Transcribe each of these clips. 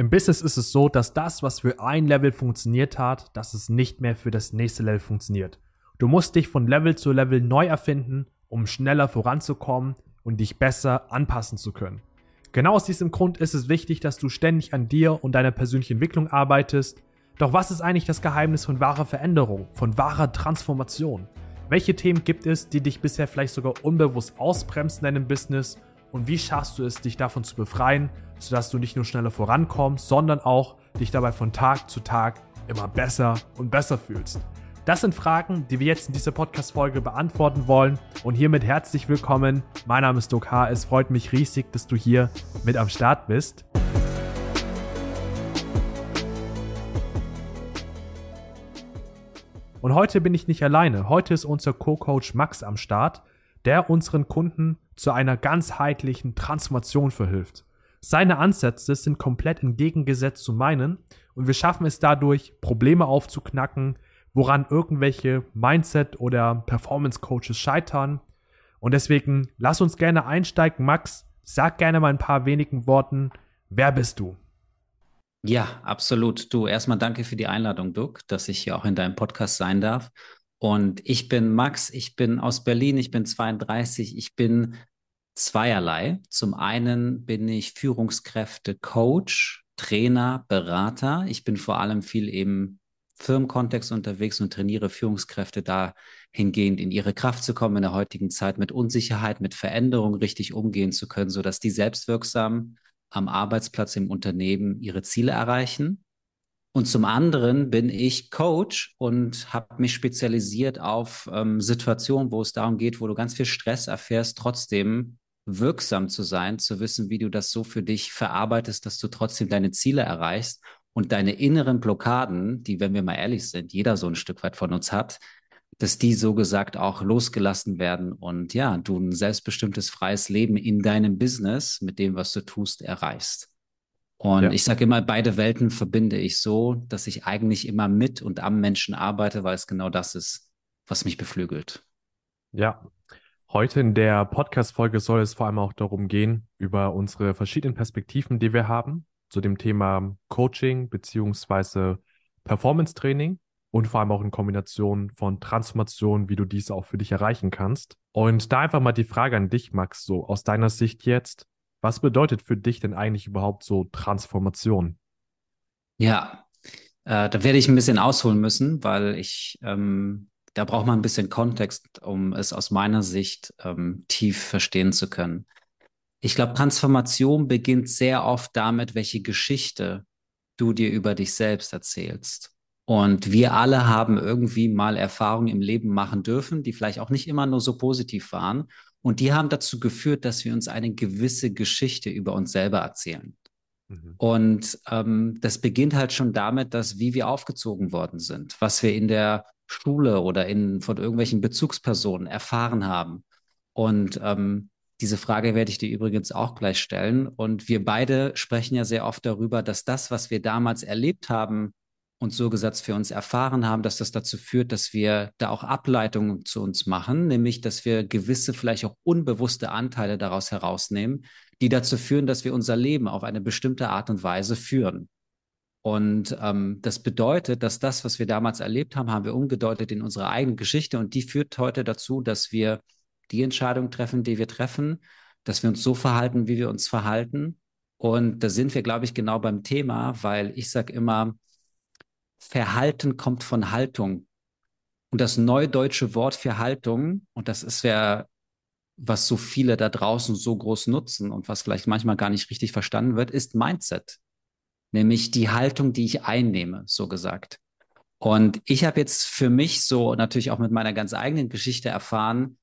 Im Business ist es so, dass das, was für ein Level funktioniert hat, dass es nicht mehr für das nächste Level funktioniert. Du musst dich von Level zu Level neu erfinden, um schneller voranzukommen und dich besser anpassen zu können. Genau aus diesem Grund ist es wichtig, dass du ständig an dir und deiner persönlichen Entwicklung arbeitest. Doch was ist eigentlich das Geheimnis von wahrer Veränderung, von wahrer Transformation? Welche Themen gibt es, die dich bisher vielleicht sogar unbewusst ausbremsen in deinem Business und wie schaffst du es, dich davon zu befreien, sodass du nicht nur schneller vorankommst, sondern auch dich dabei von Tag zu Tag immer besser und besser fühlst? Das sind Fragen, die wir jetzt in dieser Podcast-Folge beantworten wollen. Und hiermit herzlich willkommen. Mein Name ist H. Es freut mich riesig, dass du hier mit am Start bist. Und heute bin ich nicht alleine. Heute ist unser Co-Coach Max am Start, der unseren Kunden zu einer ganzheitlichen Transformation verhilft. Seine Ansätze sind komplett entgegengesetzt zu meinen und wir schaffen es dadurch, Probleme aufzuknacken, woran irgendwelche Mindset- oder Performance-Coaches scheitern. Und deswegen lass uns gerne einsteigen. Max, sag gerne mal ein paar wenigen Worten. Wer bist du? Ja, absolut. Du, erstmal danke für die Einladung, Duck, dass ich hier auch in deinem Podcast sein darf. Und ich bin Max, ich bin aus Berlin, ich bin 32, ich bin zweierlei. Zum einen bin ich Führungskräfte, Coach, Trainer, Berater. Ich bin vor allem viel im Firmenkontext unterwegs und trainiere Führungskräfte dahingehend in ihre Kraft zu kommen in der heutigen Zeit mit Unsicherheit, mit Veränderung richtig umgehen zu können, sodass die selbstwirksam am Arbeitsplatz im Unternehmen ihre Ziele erreichen. Und zum anderen bin ich Coach und habe mich spezialisiert auf ähm, Situationen, wo es darum geht, wo du ganz viel Stress erfährst, trotzdem wirksam zu sein, zu wissen, wie du das so für dich verarbeitest, dass du trotzdem deine Ziele erreichst und deine inneren Blockaden, die, wenn wir mal ehrlich sind, jeder so ein Stück weit von uns hat, dass die so gesagt auch losgelassen werden und ja, du ein selbstbestimmtes freies Leben in deinem Business mit dem, was du tust, erreichst. Und ja. ich sage immer, beide Welten verbinde ich so, dass ich eigentlich immer mit und am Menschen arbeite, weil es genau das ist, was mich beflügelt. Ja, Heute in der Podcast-Folge soll es vor allem auch darum gehen, über unsere verschiedenen Perspektiven, die wir haben, zu dem Thema Coaching beziehungsweise Performance-Training und vor allem auch in Kombination von Transformation, wie du diese auch für dich erreichen kannst. Und da einfach mal die Frage an dich, Max, so aus deiner Sicht jetzt, was bedeutet für dich denn eigentlich überhaupt so Transformation? Ja, äh, da werde ich ein bisschen ausholen müssen, weil ich ähm, da braucht man ein bisschen Kontext, um es aus meiner Sicht ähm, tief verstehen zu können. Ich glaube, Transformation beginnt sehr oft damit, welche Geschichte du dir über dich selbst erzählst. Und wir alle haben irgendwie mal Erfahrungen im Leben machen dürfen, die vielleicht auch nicht immer nur so positiv waren. Und die haben dazu geführt, dass wir uns eine gewisse Geschichte über uns selber erzählen. Mhm. Und ähm, das beginnt halt schon damit, dass wie wir aufgezogen worden sind, was wir in der Schule oder in, von irgendwelchen Bezugspersonen erfahren haben. Und ähm, diese Frage werde ich dir übrigens auch gleich stellen. Und wir beide sprechen ja sehr oft darüber, dass das, was wir damals erlebt haben und so gesagt für uns erfahren haben, dass das dazu führt, dass wir da auch Ableitungen zu uns machen, nämlich dass wir gewisse, vielleicht auch unbewusste Anteile daraus herausnehmen, die dazu führen, dass wir unser Leben auf eine bestimmte Art und Weise führen. Und ähm, das bedeutet, dass das, was wir damals erlebt haben, haben wir umgedeutet in unsere eigene Geschichte und die führt heute dazu, dass wir die Entscheidung treffen, die wir treffen, dass wir uns so verhalten, wie wir uns verhalten. Und da sind wir, glaube ich, genau beim Thema, weil ich sage immer, Verhalten kommt von Haltung. Und das neudeutsche Wort für Haltung, und das ist ja, was so viele da draußen so groß nutzen und was vielleicht manchmal gar nicht richtig verstanden wird, ist Mindset nämlich die Haltung, die ich einnehme, so gesagt. Und ich habe jetzt für mich so natürlich auch mit meiner ganz eigenen Geschichte erfahren,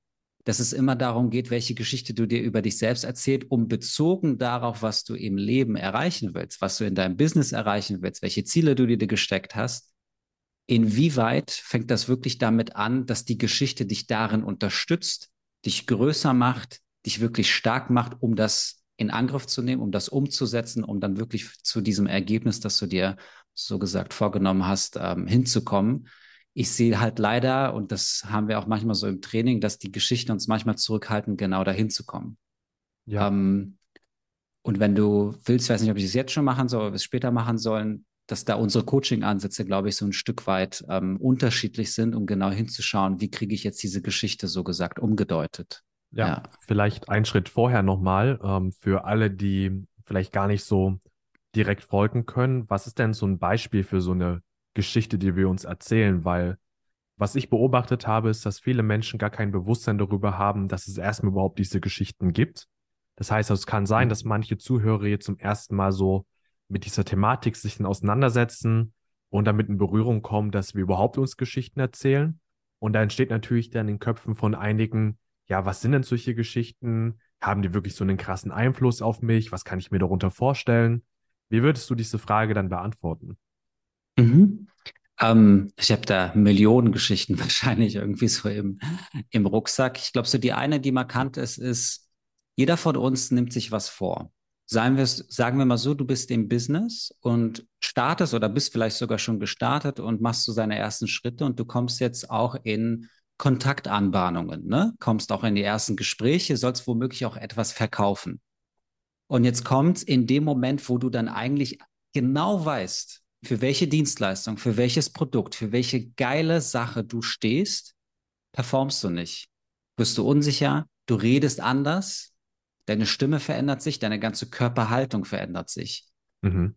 dass es immer darum geht, welche Geschichte du dir über dich selbst erzählst, um bezogen darauf, was du im Leben erreichen willst, was du in deinem Business erreichen willst, welche Ziele du dir gesteckt hast. Inwieweit fängt das wirklich damit an, dass die Geschichte dich darin unterstützt, dich größer macht, dich wirklich stark macht, um das in Angriff zu nehmen, um das umzusetzen, um dann wirklich zu diesem Ergebnis, das du dir so gesagt vorgenommen hast, ähm, hinzukommen. Ich sehe halt leider, und das haben wir auch manchmal so im Training, dass die Geschichten uns manchmal zurückhalten, genau dahin zu kommen. Ja. Ähm, Und wenn du willst, weiß nicht, ob ich es jetzt schon machen soll oder wir es später machen sollen, dass da unsere Coaching-Ansätze, glaube ich, so ein Stück weit ähm, unterschiedlich sind, um genau hinzuschauen, wie kriege ich jetzt diese Geschichte so gesagt umgedeutet. Ja, ja. vielleicht einen Schritt vorher nochmal ähm, für alle, die vielleicht gar nicht so direkt folgen können. Was ist denn so ein Beispiel für so eine Geschichte, die wir uns erzählen? Weil was ich beobachtet habe, ist, dass viele Menschen gar kein Bewusstsein darüber haben, dass es erstmal überhaupt diese Geschichten gibt. Das heißt, es kann sein, mhm. dass manche Zuhörer jetzt zum ersten Mal so mit dieser Thematik sich dann auseinandersetzen und damit in Berührung kommen, dass wir überhaupt uns Geschichten erzählen. Und da entsteht natürlich dann in den Köpfen von einigen, ja, was sind denn solche Geschichten? Haben die wirklich so einen krassen Einfluss auf mich? Was kann ich mir darunter vorstellen? Wie würdest du diese Frage dann beantworten? Mhm. Ähm, ich habe da Millionen Geschichten wahrscheinlich irgendwie so im, im Rucksack. Ich glaube, so die eine, die markant ist, ist, jeder von uns nimmt sich was vor. Wir, sagen wir mal so, du bist im Business und startest oder bist vielleicht sogar schon gestartet und machst so deine ersten Schritte und du kommst jetzt auch in Kontaktanbahnungen, ne? Kommst auch in die ersten Gespräche, sollst womöglich auch etwas verkaufen. Und jetzt kommt in dem Moment, wo du dann eigentlich genau weißt, für welche Dienstleistung, für welches Produkt, für welche geile Sache du stehst, performst du nicht. Wirst du unsicher, du redest anders, deine Stimme verändert sich, deine ganze Körperhaltung verändert sich. Mhm.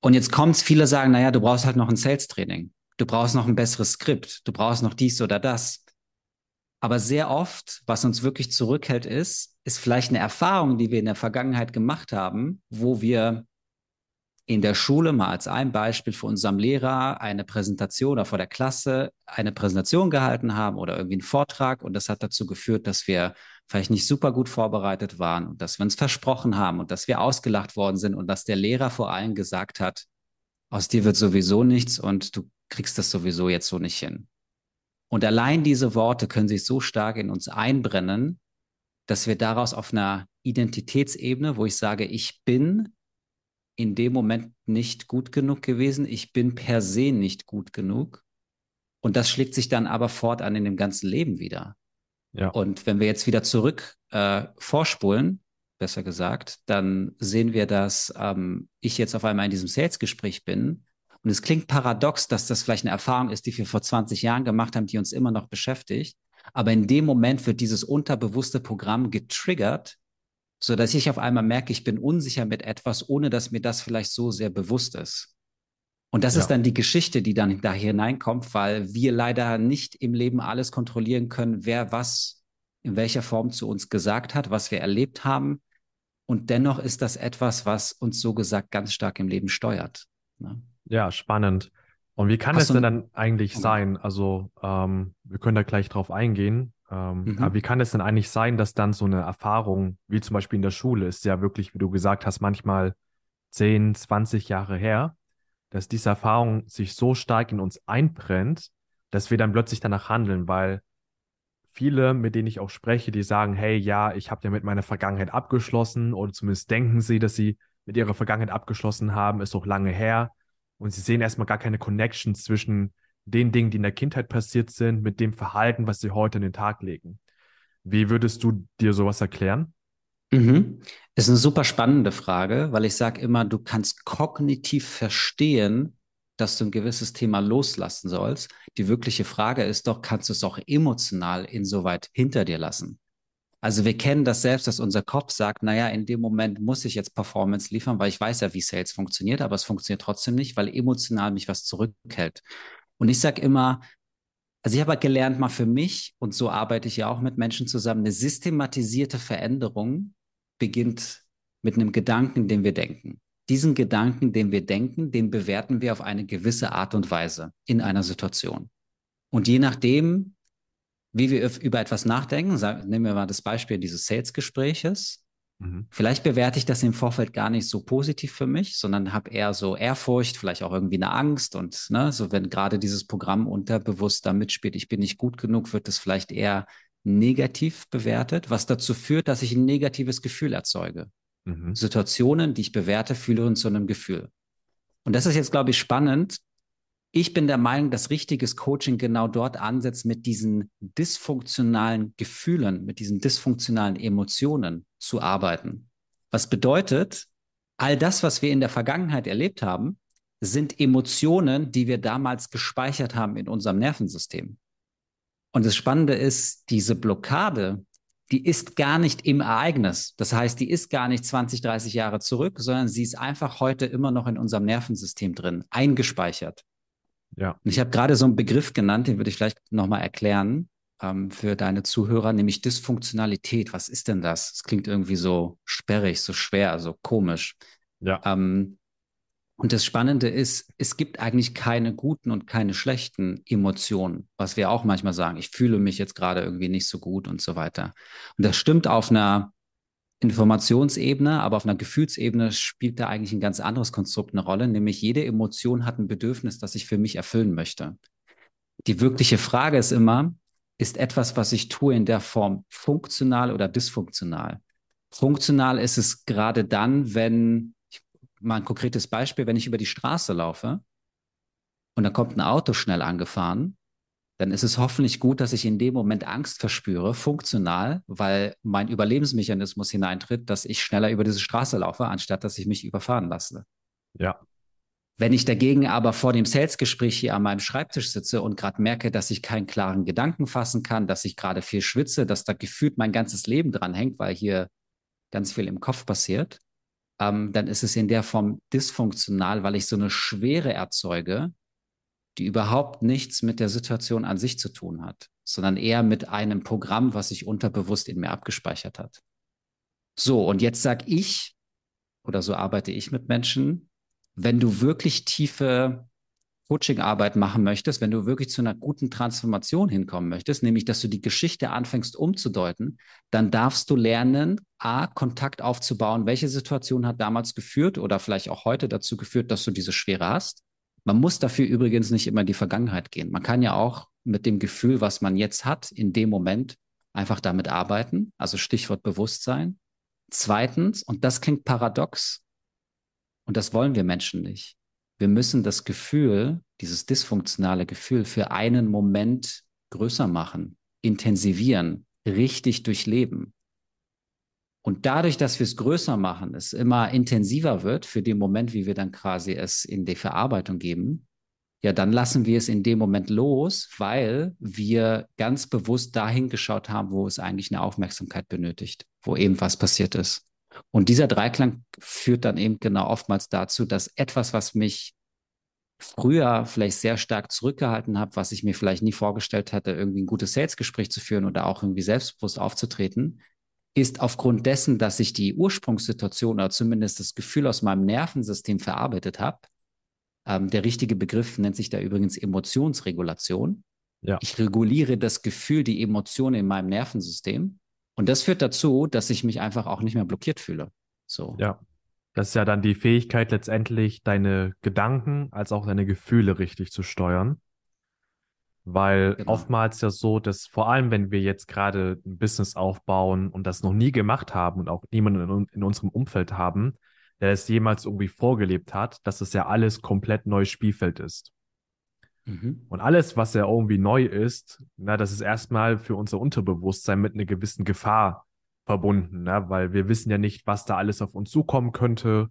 Und jetzt kommt's, viele sagen, naja, du brauchst halt noch ein Sales-Training. Du brauchst noch ein besseres Skript. Du brauchst noch dies oder das. Aber sehr oft, was uns wirklich zurückhält, ist, ist vielleicht eine Erfahrung, die wir in der Vergangenheit gemacht haben, wo wir in der Schule mal als ein Beispiel vor unserem Lehrer eine Präsentation oder vor der Klasse eine Präsentation gehalten haben oder irgendwie einen Vortrag und das hat dazu geführt, dass wir vielleicht nicht super gut vorbereitet waren und dass wir uns versprochen haben und dass wir ausgelacht worden sind und dass der Lehrer vor allem gesagt hat, aus dir wird sowieso nichts und du kriegst das sowieso jetzt so nicht hin. Und allein diese Worte können sich so stark in uns einbrennen, dass wir daraus auf einer Identitätsebene, wo ich sage, ich bin in dem Moment nicht gut genug gewesen, ich bin per se nicht gut genug. Und das schlägt sich dann aber fortan in dem ganzen Leben wieder. Ja. Und wenn wir jetzt wieder zurück äh, vorspulen, besser gesagt, dann sehen wir, dass ähm, ich jetzt auf einmal in diesem Sales-Gespräch bin. Und es klingt paradox, dass das vielleicht eine Erfahrung ist, die wir vor 20 Jahren gemacht haben, die uns immer noch beschäftigt. Aber in dem Moment wird dieses unterbewusste Programm getriggert, so dass ich auf einmal merke, ich bin unsicher mit etwas, ohne dass mir das vielleicht so sehr bewusst ist. Und das ja. ist dann die Geschichte, die dann da hineinkommt, weil wir leider nicht im Leben alles kontrollieren können, wer was in welcher Form zu uns gesagt hat, was wir erlebt haben. Und dennoch ist das etwas, was uns so gesagt ganz stark im Leben steuert. Ne? Ja, spannend. Und wie kann Hast es denn dann eigentlich okay. sein? Also, ähm, wir können da gleich drauf eingehen. Ähm, mhm. Aber wie kann es denn eigentlich sein, dass dann so eine Erfahrung, wie zum Beispiel in der Schule, ist ja wirklich, wie du gesagt hast, manchmal 10, 20 Jahre her, dass diese Erfahrung sich so stark in uns einbrennt, dass wir dann plötzlich danach handeln, weil viele, mit denen ich auch spreche, die sagen, hey, ja, ich habe ja mit meiner Vergangenheit abgeschlossen oder zumindest denken sie, dass sie mit ihrer Vergangenheit abgeschlossen haben, ist auch lange her und sie sehen erstmal gar keine Connections zwischen den Dingen, die in der Kindheit passiert sind, mit dem Verhalten, was sie heute in den Tag legen. Wie würdest du dir sowas erklären? Mhm. Ist eine super spannende Frage, weil ich sage immer, du kannst kognitiv verstehen, dass du ein gewisses Thema loslassen sollst. Die wirkliche Frage ist doch, kannst du es auch emotional insoweit hinter dir lassen? Also wir kennen das selbst, dass unser Kopf sagt, naja, in dem Moment muss ich jetzt Performance liefern, weil ich weiß ja, wie Sales funktioniert, aber es funktioniert trotzdem nicht, weil emotional mich was zurückhält. Und ich sage immer, also ich habe gelernt mal für mich, und so arbeite ich ja auch mit Menschen zusammen, eine systematisierte Veränderung beginnt mit einem Gedanken, den wir denken. Diesen Gedanken, den wir denken, den bewerten wir auf eine gewisse Art und Weise in einer Situation. Und je nachdem, wie wir über etwas nachdenken, nehmen wir mal das Beispiel dieses Sales-Gespräches, Mhm. Vielleicht bewerte ich das im Vorfeld gar nicht so positiv für mich, sondern habe eher so Ehrfurcht, vielleicht auch irgendwie eine Angst und ne, so wenn gerade dieses Programm unterbewusst da mitspielt, ich bin nicht gut genug, wird es vielleicht eher negativ bewertet, was dazu führt, dass ich ein negatives Gefühl erzeuge. Mhm. Situationen, die ich bewerte, führen zu einem Gefühl. Und das ist jetzt, glaube ich, spannend, ich bin der Meinung, dass richtiges Coaching genau dort ansetzt, mit diesen dysfunktionalen Gefühlen, mit diesen dysfunktionalen Emotionen zu arbeiten. Was bedeutet, all das, was wir in der Vergangenheit erlebt haben, sind Emotionen, die wir damals gespeichert haben in unserem Nervensystem. Und das Spannende ist, diese Blockade, die ist gar nicht im Ereignis. Das heißt, die ist gar nicht 20, 30 Jahre zurück, sondern sie ist einfach heute immer noch in unserem Nervensystem drin, eingespeichert. Ja. Und ich habe gerade so einen Begriff genannt, den würde ich vielleicht nochmal erklären ähm, für deine Zuhörer, nämlich Dysfunktionalität. Was ist denn das? Es klingt irgendwie so sperrig, so schwer, so komisch. Ja. Ähm, und das Spannende ist, es gibt eigentlich keine guten und keine schlechten Emotionen, was wir auch manchmal sagen. Ich fühle mich jetzt gerade irgendwie nicht so gut und so weiter. Und das stimmt auf einer Informationsebene, aber auf einer Gefühlsebene spielt da eigentlich ein ganz anderes Konstrukt eine Rolle, nämlich jede Emotion hat ein Bedürfnis, das ich für mich erfüllen möchte. Die wirkliche Frage ist immer, ist etwas, was ich tue, in der Form funktional oder dysfunktional? Funktional ist es gerade dann, wenn mal ein konkretes Beispiel, wenn ich über die Straße laufe und da kommt ein Auto schnell angefahren, dann ist es hoffentlich gut, dass ich in dem Moment Angst verspüre, funktional, weil mein Überlebensmechanismus hineintritt, dass ich schneller über diese Straße laufe, anstatt dass ich mich überfahren lasse. Ja. Wenn ich dagegen aber vor dem Salesgespräch hier an meinem Schreibtisch sitze und gerade merke, dass ich keinen klaren Gedanken fassen kann, dass ich gerade viel schwitze, dass da gefühlt mein ganzes Leben dran hängt, weil hier ganz viel im Kopf passiert, ähm, dann ist es in der Form dysfunktional, weil ich so eine Schwere erzeuge, die überhaupt nichts mit der Situation an sich zu tun hat, sondern eher mit einem Programm, was sich unterbewusst in mir abgespeichert hat. So, und jetzt sag ich, oder so arbeite ich mit Menschen, wenn du wirklich tiefe Coaching-Arbeit machen möchtest, wenn du wirklich zu einer guten Transformation hinkommen möchtest, nämlich dass du die Geschichte anfängst umzudeuten, dann darfst du lernen, A, Kontakt aufzubauen. Welche Situation hat damals geführt oder vielleicht auch heute dazu geführt, dass du diese Schwere hast? Man muss dafür übrigens nicht immer in die Vergangenheit gehen. Man kann ja auch mit dem Gefühl, was man jetzt hat, in dem Moment einfach damit arbeiten. Also Stichwort Bewusstsein. Zweitens, und das klingt paradox, und das wollen wir Menschen nicht wir müssen das Gefühl, dieses dysfunktionale Gefühl für einen Moment größer machen, intensivieren, richtig durchleben. Und dadurch, dass wir es größer machen, es immer intensiver wird für den Moment, wie wir dann quasi es in die Verarbeitung geben, ja, dann lassen wir es in dem Moment los, weil wir ganz bewusst dahin geschaut haben, wo es eigentlich eine Aufmerksamkeit benötigt, wo eben was passiert ist. Und dieser Dreiklang führt dann eben genau oftmals dazu, dass etwas, was mich früher vielleicht sehr stark zurückgehalten habe, was ich mir vielleicht nie vorgestellt hatte, irgendwie ein gutes Salesgespräch zu führen oder auch irgendwie selbstbewusst aufzutreten, ist aufgrund dessen, dass ich die Ursprungssituation oder zumindest das Gefühl aus meinem Nervensystem verarbeitet habe. Ähm, der richtige Begriff nennt sich da übrigens Emotionsregulation. Ja. Ich reguliere das Gefühl, die Emotionen in meinem Nervensystem und das führt dazu, dass ich mich einfach auch nicht mehr blockiert fühle. So. Ja. Das ist ja dann die Fähigkeit, letztendlich deine Gedanken als auch deine Gefühle richtig zu steuern. Weil genau. oftmals ja so, dass vor allem, wenn wir jetzt gerade ein Business aufbauen und das noch nie gemacht haben und auch niemanden in, in unserem Umfeld haben, der es jemals irgendwie vorgelebt hat, dass es ja alles komplett neues Spielfeld ist. Mhm. Und alles, was ja irgendwie neu ist, na, das ist erstmal für unser Unterbewusstsein mit einer gewissen Gefahr verbunden, ne? weil wir wissen ja nicht, was da alles auf uns zukommen könnte.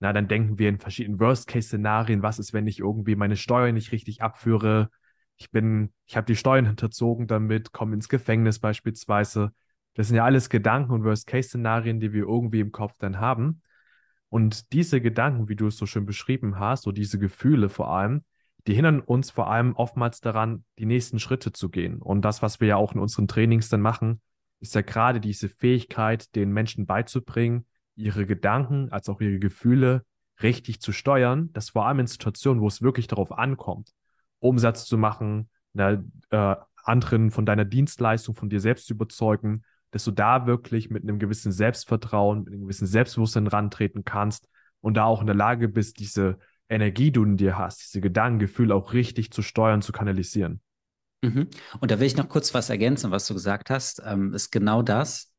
Na, dann denken wir in verschiedenen Worst-Case-Szenarien, was ist, wenn ich irgendwie meine Steuern nicht richtig abführe? Ich bin, ich habe die Steuern hinterzogen damit, komme ins Gefängnis beispielsweise. Das sind ja alles Gedanken und Worst-Case-Szenarien, die wir irgendwie im Kopf dann haben. Und diese Gedanken, wie du es so schön beschrieben hast, so diese Gefühle vor allem, die hindern uns vor allem oftmals daran, die nächsten Schritte zu gehen. Und das, was wir ja auch in unseren Trainings dann machen, ist ja gerade diese Fähigkeit, den Menschen beizubringen, ihre Gedanken als auch ihre Gefühle richtig zu steuern, dass vor allem in Situationen, wo es wirklich darauf ankommt, Umsatz zu machen, ne, äh, anderen von deiner Dienstleistung, von dir selbst zu überzeugen, dass du da wirklich mit einem gewissen Selbstvertrauen, mit einem gewissen Selbstbewusstsein rantreten kannst und da auch in der Lage bist, diese Energie, die du in dir hast, diese Gedanken, Gefühle auch richtig zu steuern, zu kanalisieren. Mhm. Und da will ich noch kurz was ergänzen, was du gesagt hast, ähm, ist genau das.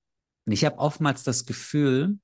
Und ich habe oftmals das Gefühl,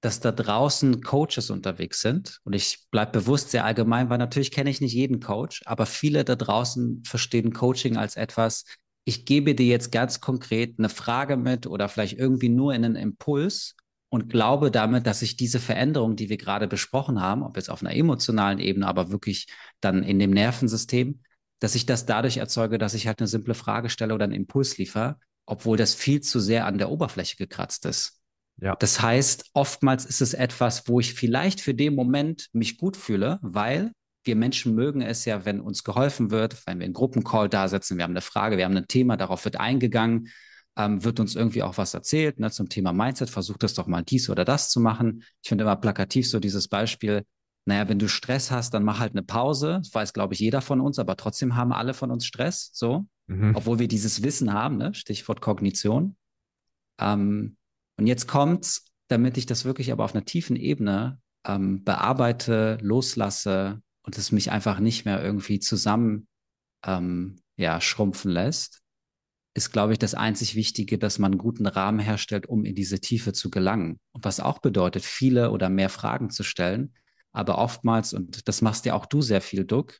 dass da draußen Coaches unterwegs sind. Und ich bleibe bewusst sehr allgemein, weil natürlich kenne ich nicht jeden Coach, aber viele da draußen verstehen Coaching als etwas, ich gebe dir jetzt ganz konkret eine Frage mit oder vielleicht irgendwie nur in einen Impuls und glaube damit, dass ich diese Veränderung, die wir gerade besprochen haben, ob jetzt auf einer emotionalen Ebene, aber wirklich dann in dem Nervensystem, dass ich das dadurch erzeuge, dass ich halt eine simple Frage stelle oder einen Impuls liefere, obwohl das viel zu sehr an der Oberfläche gekratzt ist. Ja. Das heißt, oftmals ist es etwas, wo ich vielleicht für den Moment mich gut fühle, weil wir Menschen mögen es ja, wenn uns geholfen wird, wenn wir in Gruppencall da sitzen, wir haben eine Frage, wir haben ein Thema, darauf wird eingegangen, ähm, wird uns irgendwie auch was erzählt ne, zum Thema Mindset, versucht das doch mal dies oder das zu machen. Ich finde immer plakativ so dieses Beispiel, naja, wenn du Stress hast, dann mach halt eine Pause. Das weiß, glaube ich, jeder von uns, aber trotzdem haben alle von uns Stress, so, mhm. obwohl wir dieses Wissen haben, ne? Stichwort Kognition. Ähm, und jetzt kommt's, damit ich das wirklich aber auf einer tiefen Ebene ähm, bearbeite, loslasse und es mich einfach nicht mehr irgendwie zusammen ähm, ja, schrumpfen lässt, ist, glaube ich, das einzig Wichtige, dass man einen guten Rahmen herstellt, um in diese Tiefe zu gelangen. Und was auch bedeutet, viele oder mehr Fragen zu stellen, aber oftmals, und das machst ja auch du sehr viel, Duck,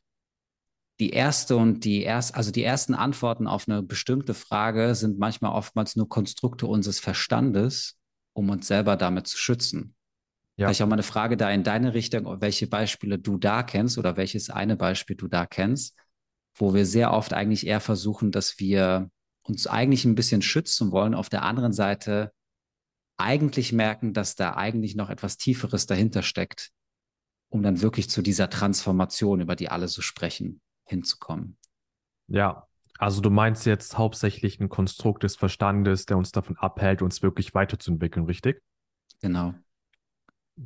die erste und die erst, also die ersten Antworten auf eine bestimmte Frage sind manchmal oftmals nur Konstrukte unseres Verstandes, um uns selber damit zu schützen. Ja. Vielleicht auch mal eine Frage da in deine Richtung, welche Beispiele du da kennst oder welches eine Beispiel du da kennst, wo wir sehr oft eigentlich eher versuchen, dass wir uns eigentlich ein bisschen schützen wollen, auf der anderen Seite eigentlich merken, dass da eigentlich noch etwas Tieferes dahinter steckt, um dann wirklich zu dieser Transformation, über die alle so sprechen, hinzukommen. Ja, also du meinst jetzt hauptsächlich ein Konstrukt des Verstandes, der uns davon abhält, uns wirklich weiterzuentwickeln, richtig? Genau.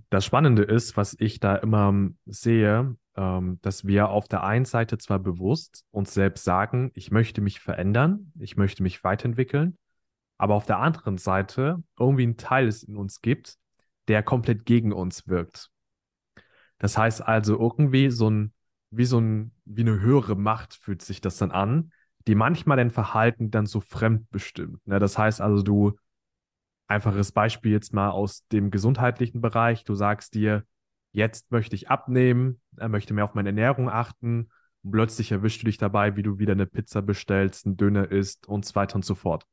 Das Spannende ist, was ich da immer sehe, ähm, dass wir auf der einen Seite zwar bewusst uns selbst sagen, ich möchte mich verändern, ich möchte mich weiterentwickeln, aber auf der anderen Seite irgendwie ein Teil es in uns gibt, der komplett gegen uns wirkt. Das heißt also irgendwie so ein, wie so ein, wie eine höhere Macht fühlt sich das dann an, die manchmal dein Verhalten dann so fremdbestimmt. Ne? Das heißt also, du, einfaches Beispiel jetzt mal aus dem gesundheitlichen Bereich, du sagst dir, jetzt möchte ich abnehmen, er möchte mehr auf meine Ernährung achten. Und plötzlich erwischst du dich dabei, wie du wieder eine Pizza bestellst, einen Döner isst und so weiter und so fort.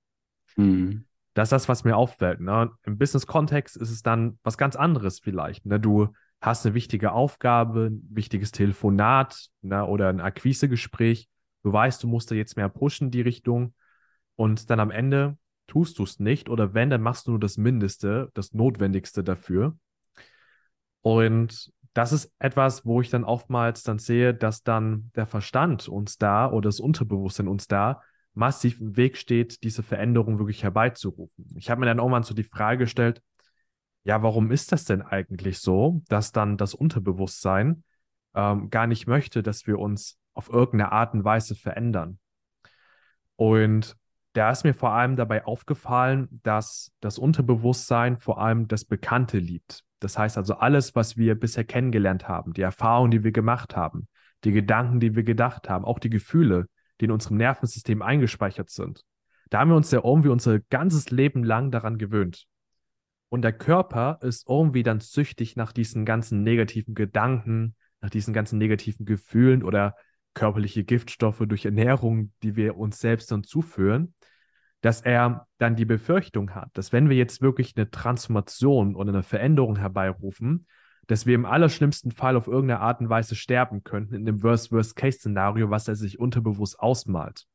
Mhm. Das ist das, was mir auffällt. Ne? Im Business-Kontext ist es dann was ganz anderes vielleicht. Ne? Du hast eine wichtige Aufgabe, ein wichtiges Telefonat ne? oder ein Akquisegespräch. Du weißt, du musst da jetzt mehr pushen die Richtung. Und dann am Ende tust du es nicht. Oder wenn, dann machst du nur das Mindeste, das Notwendigste dafür. Und das ist etwas, wo ich dann oftmals dann sehe, dass dann der Verstand uns da oder das Unterbewusstsein uns da massiv im Weg steht, diese Veränderung wirklich herbeizurufen. Ich habe mir dann irgendwann so die Frage gestellt, ja, warum ist das denn eigentlich so, dass dann das Unterbewusstsein ähm, gar nicht möchte, dass wir uns auf irgendeine Art und Weise verändern? Und da ist mir vor allem dabei aufgefallen, dass das Unterbewusstsein vor allem das Bekannte liebt. Das heißt also alles, was wir bisher kennengelernt haben, die Erfahrungen, die wir gemacht haben, die Gedanken, die wir gedacht haben, auch die Gefühle, die in unserem Nervensystem eingespeichert sind. Da haben wir uns ja irgendwie unser ganzes Leben lang daran gewöhnt. Und der Körper ist irgendwie dann süchtig nach diesen ganzen negativen Gedanken, nach diesen ganzen negativen Gefühlen oder körperliche Giftstoffe durch Ernährung, die wir uns selbst dann zuführen dass er dann die Befürchtung hat, dass wenn wir jetzt wirklich eine Transformation oder eine Veränderung herbeirufen, dass wir im allerschlimmsten Fall auf irgendeine Art und Weise sterben könnten in dem Worst-Worst-Case-Szenario, was er sich unterbewusst ausmalt.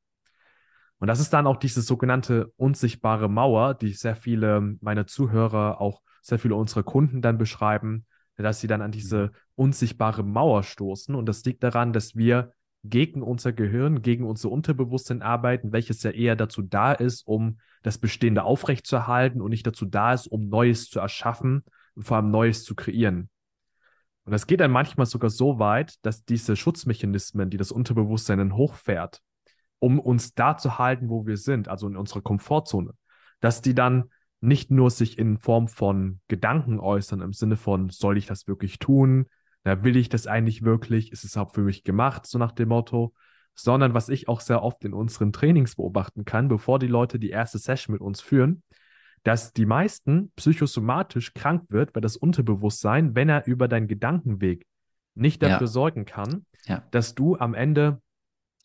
Und das ist dann auch diese sogenannte unsichtbare Mauer, die sehr viele meiner Zuhörer, auch sehr viele unserer Kunden dann beschreiben, dass sie dann an diese unsichtbare Mauer stoßen. Und das liegt daran, dass wir gegen unser Gehirn, gegen unser Unterbewusstsein arbeiten, welches ja eher dazu da ist, um das Bestehende aufrechtzuerhalten und nicht dazu da ist, um Neues zu erschaffen und vor allem Neues zu kreieren. Und das geht dann manchmal sogar so weit, dass diese Schutzmechanismen, die das Unterbewusstsein dann hochfährt, um uns da zu halten, wo wir sind, also in unserer Komfortzone, dass die dann nicht nur sich in Form von Gedanken äußern, im Sinne von, soll ich das wirklich tun? Na, will ich das eigentlich wirklich? Ist es auch für mich gemacht, so nach dem Motto? Sondern was ich auch sehr oft in unseren Trainings beobachten kann, bevor die Leute die erste Session mit uns führen, dass die meisten psychosomatisch krank wird, weil das Unterbewusstsein, wenn er über deinen Gedankenweg nicht dafür ja. sorgen kann, ja. dass du am Ende,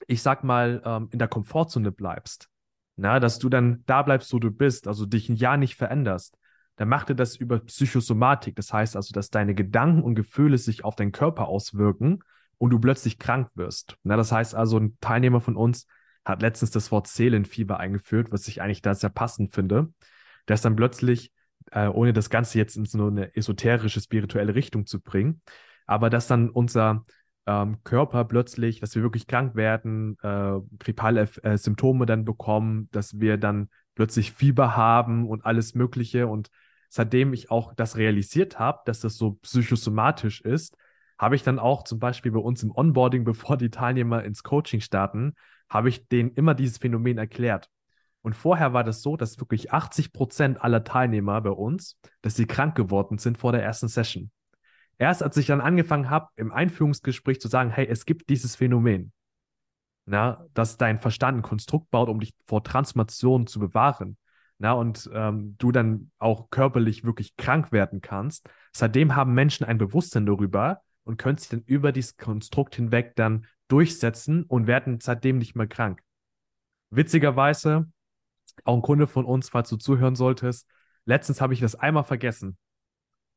ich sag mal, ähm, in der Komfortzone bleibst. Na, dass du dann da bleibst, wo du bist, also dich ein Jahr nicht veränderst, dann macht er das über Psychosomatik. Das heißt also, dass deine Gedanken und Gefühle sich auf deinen Körper auswirken und du plötzlich krank wirst. Na, das heißt also, ein Teilnehmer von uns hat letztens das Wort Seelenfieber eingeführt, was ich eigentlich da sehr passend finde. Ist dann plötzlich, äh, ohne das Ganze jetzt in so eine esoterische, spirituelle Richtung zu bringen, aber dass dann unser ähm, Körper plötzlich, dass wir wirklich krank werden, äh, grippale äh, Symptome dann bekommen, dass wir dann plötzlich Fieber haben und alles Mögliche. Und seitdem ich auch das realisiert habe, dass das so psychosomatisch ist, habe ich dann auch zum Beispiel bei uns im Onboarding, bevor die Teilnehmer ins Coaching starten, habe ich denen immer dieses Phänomen erklärt. Und vorher war das so, dass wirklich 80 Prozent aller Teilnehmer bei uns, dass sie krank geworden sind vor der ersten Session. Erst als ich dann angefangen habe, im Einführungsgespräch zu sagen, hey, es gibt dieses Phänomen, na, dass dein Verstand ein Konstrukt baut, um dich vor Transformation zu bewahren, na, und ähm, du dann auch körperlich wirklich krank werden kannst. Seitdem haben Menschen ein Bewusstsein darüber und können sich dann über dieses Konstrukt hinweg dann durchsetzen und werden seitdem nicht mehr krank. Witzigerweise, auch ein Kunde von uns, falls du zuhören solltest, letztens habe ich das einmal vergessen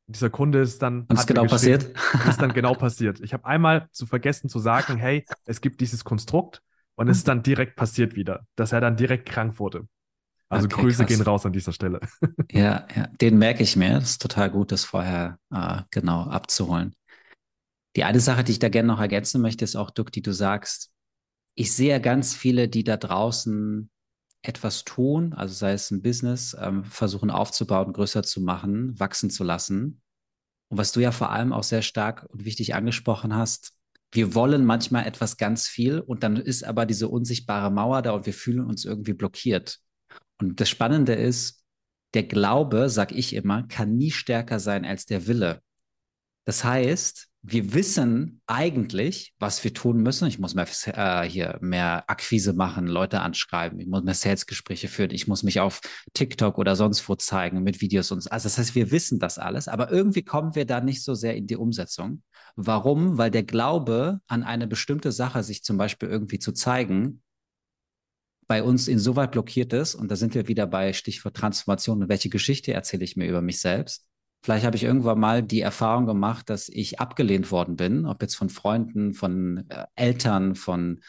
dieser Kunde ist dann. Was genau passiert? Ist dann genau passiert. Ich habe einmal zu vergessen zu sagen, hey, es gibt dieses Konstrukt und es ist dann direkt passiert wieder, dass er dann direkt krank wurde. Also okay, Grüße krass. gehen raus an dieser Stelle. Ja, ja, den merke ich mir. Das ist total gut, das vorher äh, genau abzuholen. Die eine Sache, die ich da gerne noch ergänzen möchte, ist auch, Duck, die du sagst, ich sehe ganz viele, die da draußen etwas tun, also sei es ein Business, ähm, versuchen aufzubauen, größer zu machen, wachsen zu lassen. Und was du ja vor allem auch sehr stark und wichtig angesprochen hast, wir wollen manchmal etwas ganz viel und dann ist aber diese unsichtbare Mauer da und wir fühlen uns irgendwie blockiert. Und das Spannende ist, der Glaube, sag ich immer, kann nie stärker sein als der Wille. Das heißt, wir wissen eigentlich, was wir tun müssen. Ich muss mehr äh, hier mehr Akquise machen, Leute anschreiben, ich muss mehr Salesgespräche führen, ich muss mich auf TikTok oder sonst wo zeigen mit Videos und so. Also das heißt, wir wissen das alles, aber irgendwie kommen wir da nicht so sehr in die Umsetzung. Warum? Weil der Glaube an eine bestimmte Sache, sich zum Beispiel irgendwie zu zeigen, bei uns insoweit blockiert ist, und da sind wir wieder bei Stichwort Transformation und welche Geschichte erzähle ich mir über mich selbst, Vielleicht habe ich irgendwann mal die Erfahrung gemacht, dass ich abgelehnt worden bin, ob jetzt von Freunden, von äh, Eltern, von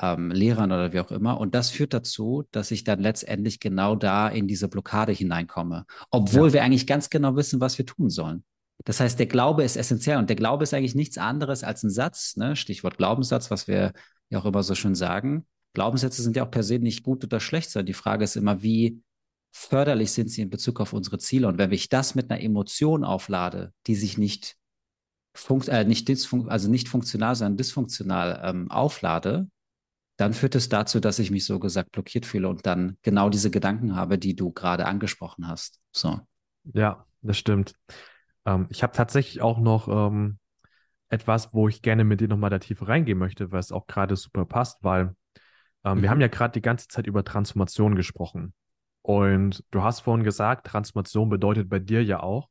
ähm, Lehrern oder wie auch immer. Und das führt dazu, dass ich dann letztendlich genau da in diese Blockade hineinkomme, obwohl ja. wir eigentlich ganz genau wissen, was wir tun sollen. Das heißt, der Glaube ist essentiell und der Glaube ist eigentlich nichts anderes als ein Satz, ne? Stichwort Glaubenssatz, was wir ja auch immer so schön sagen. Glaubenssätze sind ja auch per se nicht gut oder schlecht, sondern die Frage ist immer, wie förderlich sind sie in Bezug auf unsere Ziele. Und wenn ich das mit einer Emotion auflade, die sich nicht, funkt, äh, nicht also nicht funktional, sondern dysfunktional ähm, auflade, dann führt es dazu, dass ich mich so gesagt blockiert fühle und dann genau diese Gedanken habe, die du gerade angesprochen hast. So. Ja, das stimmt. Ähm, ich habe tatsächlich auch noch ähm, etwas, wo ich gerne mit dir nochmal da tiefer reingehen möchte, weil es auch gerade super passt, weil ähm, mhm. wir haben ja gerade die ganze Zeit über Transformation gesprochen. Und du hast vorhin gesagt, Transformation bedeutet bei dir ja auch,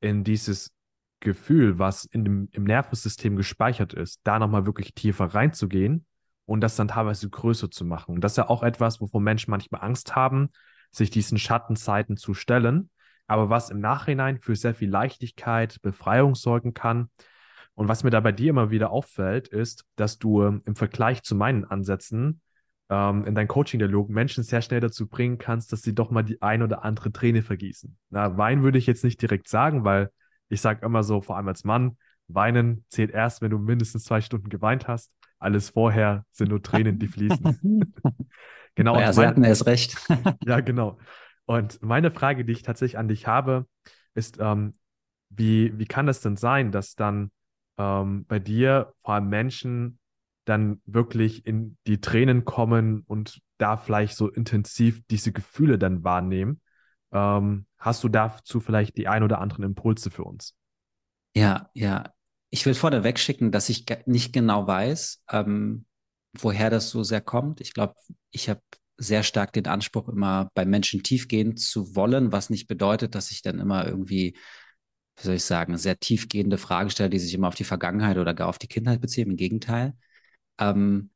in dieses Gefühl, was in dem, im Nervensystem gespeichert ist, da nochmal wirklich tiefer reinzugehen und das dann teilweise größer zu machen. Und das ist ja auch etwas, wovon Menschen manchmal Angst haben, sich diesen Schattenzeiten zu stellen, aber was im Nachhinein für sehr viel Leichtigkeit, Befreiung sorgen kann. Und was mir da bei dir immer wieder auffällt, ist, dass du im Vergleich zu meinen Ansätzen ähm, in deinem Coaching-Dialog Menschen sehr schnell dazu bringen kannst, dass sie doch mal die ein oder andere Träne vergießen. Na, Wein würde ich jetzt nicht direkt sagen, weil ich sage immer so, vor allem als Mann, Weinen zählt erst, wenn du mindestens zwei Stunden geweint hast. Alles vorher sind nur Tränen, die fließen. genau. Ja, sie hatten erst recht. ja, genau. Und meine Frage, die ich tatsächlich an dich habe, ist, ähm, wie, wie kann das denn sein, dass dann ähm, bei dir vor allem Menschen dann wirklich in die Tränen kommen und da vielleicht so intensiv diese Gefühle dann wahrnehmen. Ähm, hast du dazu vielleicht die ein oder anderen Impulse für uns? Ja, ja. Ich will vorneweg schicken, dass ich nicht genau weiß, ähm, woher das so sehr kommt. Ich glaube, ich habe sehr stark den Anspruch, immer bei Menschen tiefgehen zu wollen, was nicht bedeutet, dass ich dann immer irgendwie, wie soll ich sagen, sehr tiefgehende Fragen stelle, die sich immer auf die Vergangenheit oder gar auf die Kindheit beziehen. Im Gegenteil. Ähm,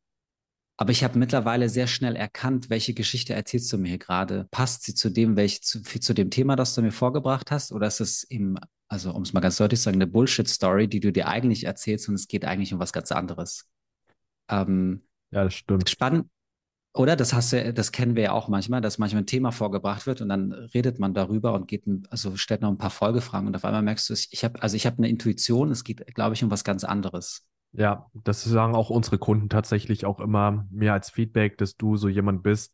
Aber ich habe mittlerweile sehr schnell erkannt, welche Geschichte erzählst du mir hier gerade? Passt sie zu dem, welche, zu, zu dem Thema, das du mir vorgebracht hast? Oder ist es eben, also um es mal ganz deutlich zu sagen, eine Bullshit-Story, die du dir eigentlich erzählst und es geht eigentlich um was ganz anderes? Ähm, ja, das stimmt. Spannend, oder? Das hast du, das kennen wir ja auch manchmal, dass manchmal ein Thema vorgebracht wird und dann redet man darüber und geht, also stellt noch ein paar Folgefragen und auf einmal merkst du, ich habe, also ich habe eine Intuition, es geht, glaube ich, um was ganz anderes. Ja, das sagen auch unsere Kunden tatsächlich auch immer mir als Feedback, dass du so jemand bist,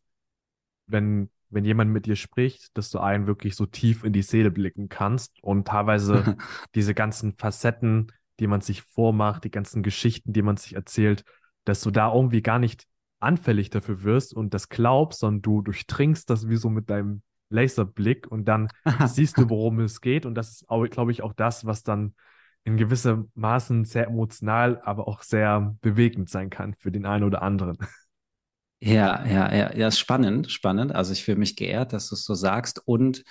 wenn, wenn jemand mit dir spricht, dass du einen wirklich so tief in die Seele blicken kannst und teilweise diese ganzen Facetten, die man sich vormacht, die ganzen Geschichten, die man sich erzählt, dass du da irgendwie gar nicht anfällig dafür wirst und das glaubst, sondern du durchdringst das wie so mit deinem Laserblick und dann siehst du, worum es geht. Und das ist, glaube ich, auch das, was dann in gewissem Maßen sehr emotional, aber auch sehr bewegend sein kann für den einen oder anderen. Ja, ja, ja, ja, spannend, spannend. Also ich fühle mich geehrt, dass du es so sagst. Und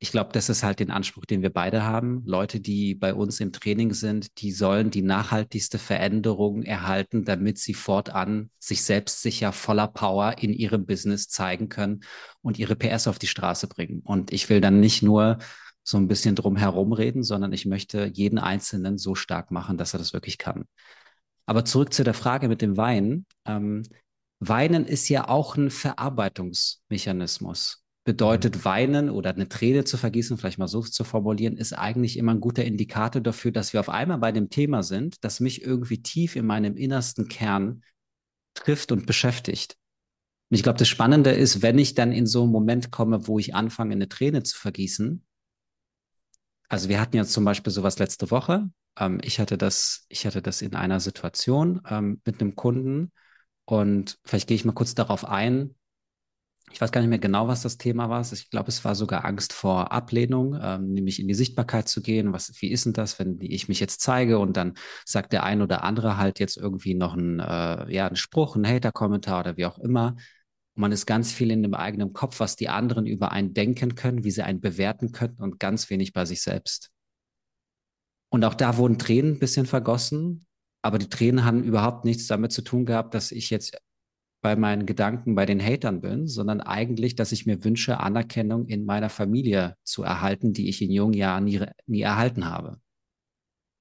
ich glaube, das ist halt den Anspruch, den wir beide haben. Leute, die bei uns im Training sind, die sollen die nachhaltigste Veränderung erhalten, damit sie fortan sich selbstsicher, voller Power in ihrem Business zeigen können und ihre PS auf die Straße bringen. Und ich will dann nicht nur so ein bisschen drum herum reden, sondern ich möchte jeden Einzelnen so stark machen, dass er das wirklich kann. Aber zurück zu der Frage mit dem Wein. Ähm, Weinen ist ja auch ein Verarbeitungsmechanismus. Bedeutet mhm. weinen oder eine Träne zu vergießen, vielleicht mal so zu formulieren, ist eigentlich immer ein guter Indikator dafür, dass wir auf einmal bei dem Thema sind, das mich irgendwie tief in meinem innersten Kern trifft und beschäftigt. Und ich glaube, das Spannende ist, wenn ich dann in so einen Moment komme, wo ich anfange, eine Träne zu vergießen, also wir hatten ja zum Beispiel sowas letzte Woche. Ähm, ich hatte das, ich hatte das in einer Situation ähm, mit einem Kunden und vielleicht gehe ich mal kurz darauf ein. Ich weiß gar nicht mehr genau, was das Thema war. Ich glaube, es war sogar Angst vor Ablehnung, ähm, nämlich in die Sichtbarkeit zu gehen. Was, wie ist denn das, wenn ich mich jetzt zeige und dann sagt der ein oder andere halt jetzt irgendwie noch einen, äh, ja, einen Spruch, einen Hater-Kommentar oder wie auch immer man ist ganz viel in dem eigenen Kopf, was die anderen über einen denken können, wie sie einen bewerten könnten und ganz wenig bei sich selbst. Und auch da wurden Tränen ein bisschen vergossen, aber die Tränen haben überhaupt nichts damit zu tun gehabt, dass ich jetzt bei meinen Gedanken bei den Hatern bin, sondern eigentlich, dass ich mir wünsche, Anerkennung in meiner Familie zu erhalten, die ich in jungen Jahren nie, nie erhalten habe.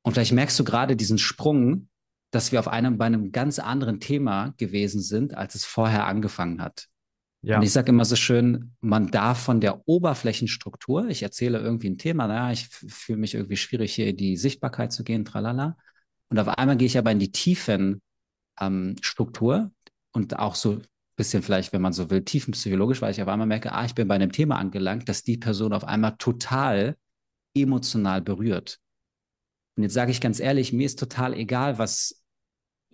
Und vielleicht merkst du gerade diesen Sprung, dass wir auf einem, bei einem ganz anderen Thema gewesen sind, als es vorher angefangen hat. Ja. Und ich sage immer so schön, man darf von der Oberflächenstruktur, ich erzähle irgendwie ein Thema, naja, ich fühle mich irgendwie schwierig, hier in die Sichtbarkeit zu gehen, tralala. Und auf einmal gehe ich aber in die tiefen ähm, Struktur und auch so ein bisschen vielleicht, wenn man so will, tiefenpsychologisch, weil ich auf einmal merke, ah, ich bin bei einem Thema angelangt, dass die Person auf einmal total emotional berührt. Und jetzt sage ich ganz ehrlich, mir ist total egal, was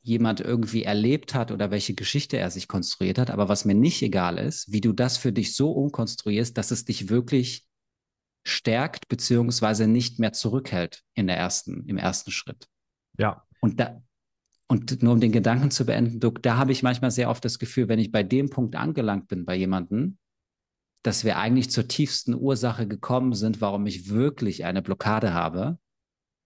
jemand irgendwie erlebt hat oder welche Geschichte er sich konstruiert hat. Aber was mir nicht egal ist, wie du das für dich so umkonstruierst, dass es dich wirklich stärkt beziehungsweise nicht mehr zurückhält in der ersten, im ersten Schritt. Ja. Und da, und nur um den Gedanken zu beenden, Duck, da habe ich manchmal sehr oft das Gefühl, wenn ich bei dem Punkt angelangt bin bei jemandem, dass wir eigentlich zur tiefsten Ursache gekommen sind, warum ich wirklich eine Blockade habe,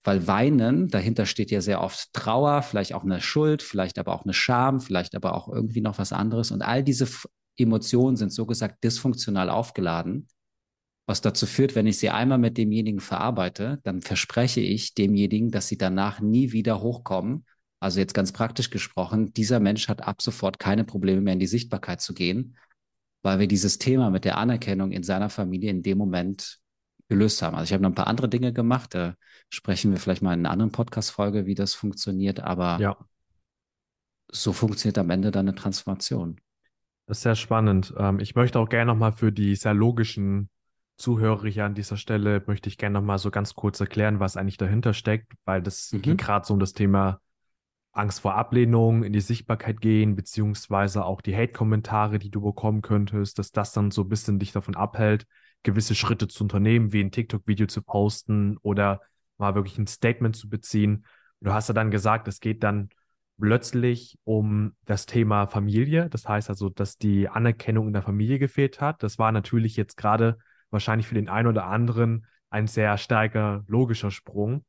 weil Weinen, dahinter steht ja sehr oft Trauer, vielleicht auch eine Schuld, vielleicht aber auch eine Scham, vielleicht aber auch irgendwie noch was anderes. Und all diese Emotionen sind so gesagt dysfunktional aufgeladen, was dazu führt, wenn ich sie einmal mit demjenigen verarbeite, dann verspreche ich demjenigen, dass sie danach nie wieder hochkommen. Also jetzt ganz praktisch gesprochen, dieser Mensch hat ab sofort keine Probleme mehr in die Sichtbarkeit zu gehen, weil wir dieses Thema mit der Anerkennung in seiner Familie in dem Moment gelöst haben. Also ich habe noch ein paar andere Dinge gemacht. Da sprechen wir vielleicht mal in einer anderen Podcast-Folge, wie das funktioniert. Aber ja. so funktioniert am Ende dann eine Transformation. Das ist sehr spannend. Ähm, ich möchte auch gerne nochmal für die sehr logischen Zuhörer hier an dieser Stelle, möchte ich gerne nochmal so ganz kurz erklären, was eigentlich dahinter steckt, weil das mhm. geht gerade so um das Thema Angst vor Ablehnung, in die Sichtbarkeit gehen, beziehungsweise auch die Hate-Kommentare, die du bekommen könntest, dass das dann so ein bisschen dich davon abhält, gewisse Schritte zu unternehmen, wie ein TikTok-Video zu posten oder mal wirklich ein Statement zu beziehen. Du hast ja dann gesagt, es geht dann plötzlich um das Thema Familie. Das heißt also, dass die Anerkennung in der Familie gefehlt hat. Das war natürlich jetzt gerade wahrscheinlich für den einen oder anderen ein sehr starker logischer Sprung.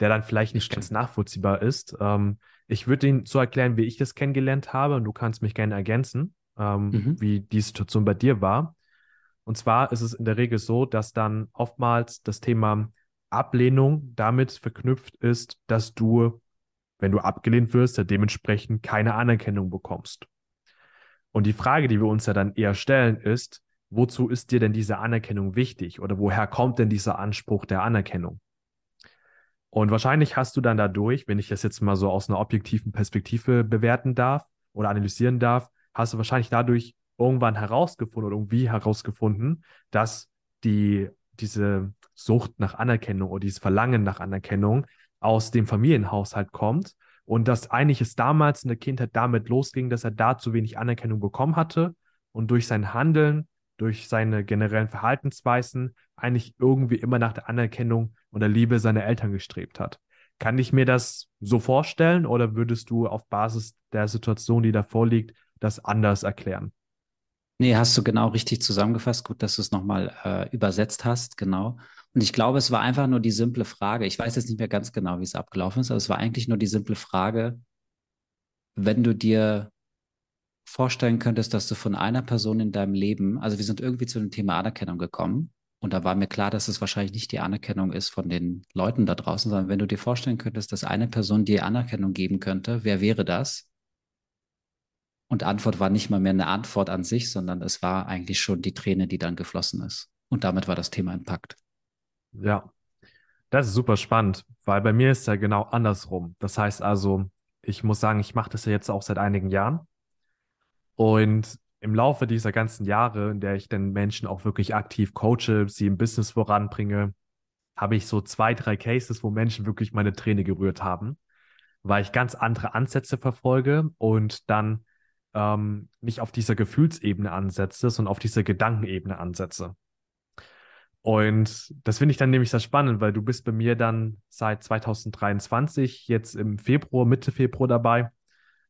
der dann vielleicht nicht ganz nachvollziehbar ist. Ähm, ich würde ihn so erklären, wie ich das kennengelernt habe, und du kannst mich gerne ergänzen, ähm, mhm. wie die Situation bei dir war. Und zwar ist es in der Regel so, dass dann oftmals das Thema Ablehnung damit verknüpft ist, dass du, wenn du abgelehnt wirst, ja dementsprechend keine Anerkennung bekommst. Und die Frage, die wir uns ja dann eher stellen, ist, wozu ist dir denn diese Anerkennung wichtig oder woher kommt denn dieser Anspruch der Anerkennung? Und wahrscheinlich hast du dann dadurch, wenn ich das jetzt mal so aus einer objektiven Perspektive bewerten darf oder analysieren darf, hast du wahrscheinlich dadurch irgendwann herausgefunden oder irgendwie herausgefunden, dass die, diese Sucht nach Anerkennung oder dieses Verlangen nach Anerkennung aus dem Familienhaushalt kommt und dass eigentlich es damals in der Kindheit damit losging, dass er da zu wenig Anerkennung bekommen hatte und durch sein Handeln, durch seine generellen Verhaltensweisen eigentlich irgendwie immer nach der Anerkennung und der Liebe seiner Eltern gestrebt hat. Kann ich mir das so vorstellen oder würdest du auf Basis der Situation, die da vorliegt, das anders erklären? Nee, hast du genau richtig zusammengefasst. Gut, dass du es nochmal äh, übersetzt hast, genau. Und ich glaube, es war einfach nur die simple Frage. Ich weiß jetzt nicht mehr ganz genau, wie es abgelaufen ist, aber es war eigentlich nur die simple Frage, wenn du dir vorstellen könntest, dass du von einer Person in deinem Leben, also wir sind irgendwie zu dem Thema Anerkennung gekommen und da war mir klar, dass es wahrscheinlich nicht die Anerkennung ist von den Leuten da draußen, sondern wenn du dir vorstellen könntest, dass eine Person dir Anerkennung geben könnte, wer wäre das? Und Antwort war nicht mal mehr eine Antwort an sich, sondern es war eigentlich schon die Träne, die dann geflossen ist. Und damit war das Thema impackt. Ja, das ist super spannend, weil bei mir ist ja genau andersrum. Das heißt also, ich muss sagen, ich mache das ja jetzt auch seit einigen Jahren. Und im Laufe dieser ganzen Jahre, in der ich den Menschen auch wirklich aktiv coache, sie im Business voranbringe, habe ich so zwei, drei Cases, wo Menschen wirklich meine Träne gerührt haben, weil ich ganz andere Ansätze verfolge und dann ähm, nicht auf dieser Gefühlsebene ansetze, sondern auf dieser Gedankenebene ansetze. Und das finde ich dann nämlich sehr spannend, weil du bist bei mir dann seit 2023, jetzt im Februar, Mitte Februar dabei.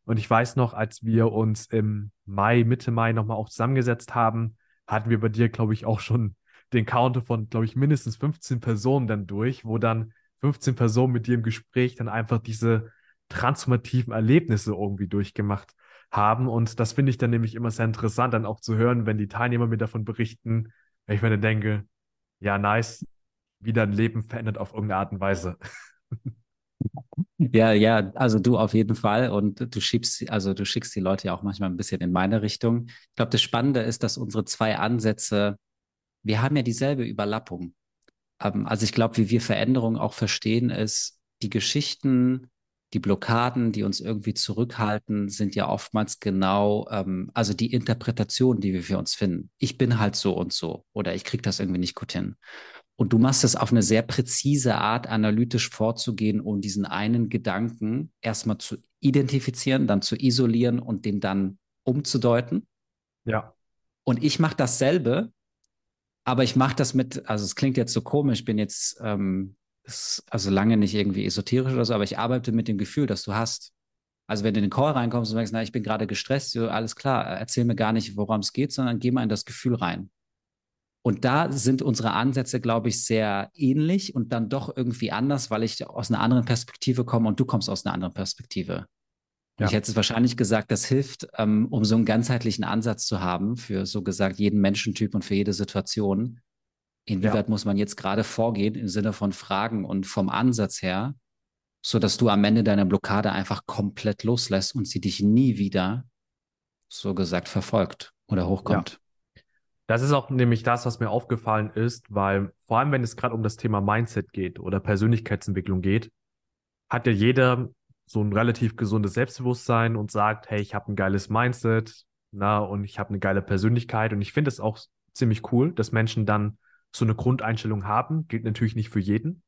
Und ich weiß noch, als wir uns im Mai, Mitte Mai nochmal auch zusammengesetzt haben, hatten wir bei dir, glaube ich, auch schon den Counter von, glaube ich, mindestens 15 Personen dann durch, wo dann 15 Personen mit dir im Gespräch dann einfach diese transformativen Erlebnisse irgendwie durchgemacht haben. Und das finde ich dann nämlich immer sehr interessant, dann auch zu hören, wenn die Teilnehmer mir davon berichten, wenn ich mir dann denke, ja, nice, wieder ein Leben verändert auf irgendeine Art und Weise. Ja, ja, also du auf jeden Fall. Und du schiebst, also du schickst die Leute ja auch manchmal ein bisschen in meine Richtung. Ich glaube, das Spannende ist, dass unsere zwei Ansätze, wir haben ja dieselbe Überlappung. Ähm, also ich glaube, wie wir Veränderungen auch verstehen, ist, die Geschichten, die Blockaden, die uns irgendwie zurückhalten, sind ja oftmals genau, ähm, also die Interpretation, die wir für uns finden. Ich bin halt so und so oder ich kriege das irgendwie nicht gut hin. Und du machst es auf eine sehr präzise Art, analytisch vorzugehen, um diesen einen Gedanken erstmal zu identifizieren, dann zu isolieren und den dann umzudeuten. Ja. Und ich mache dasselbe, aber ich mache das mit, also es klingt jetzt so komisch, ich bin jetzt ähm, ist also lange nicht irgendwie esoterisch oder so, aber ich arbeite mit dem Gefühl, das du hast. Also wenn du in den Call reinkommst und merkst, na, ich bin gerade gestresst, so, alles klar, erzähl mir gar nicht, worum es geht, sondern geh mal in das Gefühl rein. Und da sind unsere Ansätze, glaube ich, sehr ähnlich und dann doch irgendwie anders, weil ich aus einer anderen Perspektive komme und du kommst aus einer anderen Perspektive. Ja. Ich hätte es wahrscheinlich gesagt, das hilft, ähm, um so einen ganzheitlichen Ansatz zu haben für so gesagt jeden Menschentyp und für jede Situation, Inwieweit ja. muss man jetzt gerade vorgehen im Sinne von Fragen und vom Ansatz her, so dass du am Ende deiner Blockade einfach komplett loslässt und sie dich nie wieder, so gesagt, verfolgt oder hochkommt. Ja. Das ist auch nämlich das, was mir aufgefallen ist, weil vor allem, wenn es gerade um das Thema Mindset geht oder Persönlichkeitsentwicklung geht, hat ja jeder so ein relativ gesundes Selbstbewusstsein und sagt, hey, ich habe ein geiles Mindset, na, und ich habe eine geile Persönlichkeit. Und ich finde es auch ziemlich cool, dass Menschen dann so eine Grundeinstellung haben. Gilt natürlich nicht für jeden.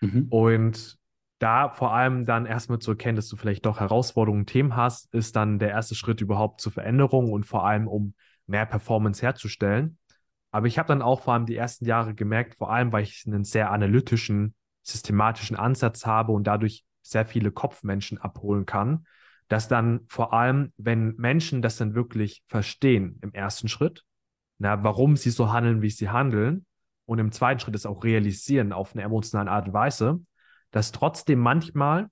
Mhm. Und da vor allem dann erstmal zu erkennen, dass du vielleicht doch Herausforderungen, Themen hast, ist dann der erste Schritt überhaupt zur Veränderung und vor allem um mehr Performance herzustellen. Aber ich habe dann auch vor allem die ersten Jahre gemerkt, vor allem weil ich einen sehr analytischen, systematischen Ansatz habe und dadurch sehr viele Kopfmenschen abholen kann, dass dann vor allem, wenn Menschen das dann wirklich verstehen im ersten Schritt, na, warum sie so handeln, wie sie handeln. Und im zweiten Schritt ist auch realisieren auf eine emotionale Art und Weise, dass trotzdem manchmal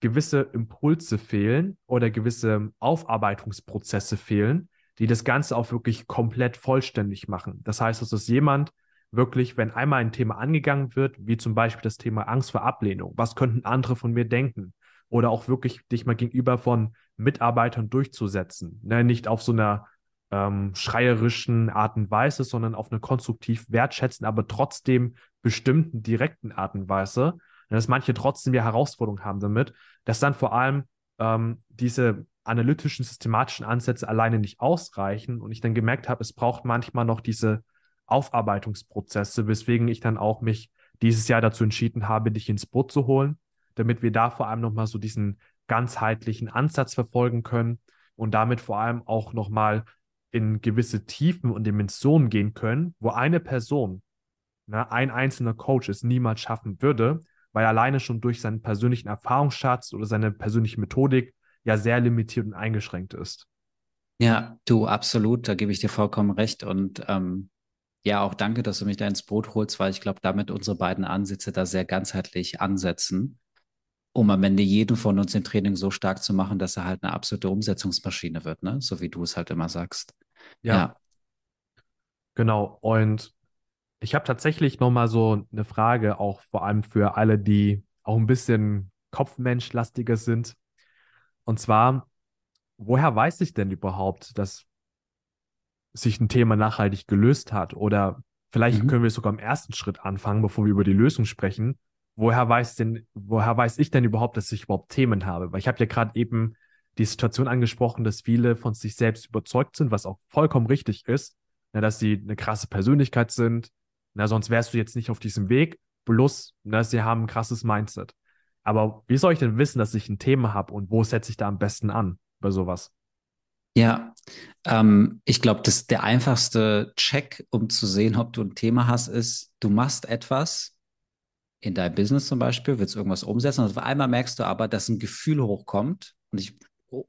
gewisse Impulse fehlen oder gewisse Aufarbeitungsprozesse fehlen, die das Ganze auch wirklich komplett vollständig machen. Das heißt, dass es jemand wirklich, wenn einmal ein Thema angegangen wird, wie zum Beispiel das Thema Angst vor Ablehnung, was könnten andere von mir denken? Oder auch wirklich dich mal gegenüber von Mitarbeitern durchzusetzen. Ne? Nicht auf so einer ähm, schreierischen Art und Weise, sondern auf eine konstruktiv wertschätzende, aber trotzdem bestimmten, direkten Art und Weise. dass manche trotzdem ja Herausforderungen haben damit, dass dann vor allem ähm, diese analytischen, systematischen Ansätze alleine nicht ausreichen und ich dann gemerkt habe, es braucht manchmal noch diese Aufarbeitungsprozesse, weswegen ich dann auch mich dieses Jahr dazu entschieden habe, dich ins Boot zu holen, damit wir da vor allem nochmal so diesen ganzheitlichen Ansatz verfolgen können und damit vor allem auch nochmal in gewisse Tiefen und Dimensionen gehen können, wo eine Person, ne, ein einzelner Coach es niemals schaffen würde, weil alleine schon durch seinen persönlichen Erfahrungsschatz oder seine persönliche Methodik ja sehr limitiert und eingeschränkt ist. Ja, du, absolut, da gebe ich dir vollkommen recht. Und ähm, ja, auch danke, dass du mich da ins Boot holst, weil ich glaube, damit unsere beiden Ansätze da sehr ganzheitlich ansetzen, um am Ende jeden von uns im Training so stark zu machen, dass er halt eine absolute Umsetzungsmaschine wird, ne? So wie du es halt immer sagst. Ja. ja. Genau. Und ich habe tatsächlich nochmal so eine Frage, auch vor allem für alle, die auch ein bisschen Kopfmenschlastiger sind. Und zwar, woher weiß ich denn überhaupt, dass sich ein Thema nachhaltig gelöst hat? Oder vielleicht mhm. können wir sogar im ersten Schritt anfangen, bevor wir über die Lösung sprechen. Woher weiß denn, woher weiß ich denn überhaupt, dass ich überhaupt Themen habe? Weil ich habe ja gerade eben die Situation angesprochen, dass viele von sich selbst überzeugt sind, was auch vollkommen richtig ist, na, dass sie eine krasse Persönlichkeit sind. Na, sonst wärst du jetzt nicht auf diesem Weg. Plus, na, sie haben ein krasses Mindset. Aber wie soll ich denn wissen, dass ich ein Thema habe und wo setze ich da am besten an bei sowas? Ja, ähm, ich glaube, dass der einfachste Check, um zu sehen, ob du ein Thema hast, ist, du machst etwas in deinem Business zum Beispiel, willst irgendwas umsetzen und auf einmal merkst du aber, dass ein Gefühl hochkommt und ich,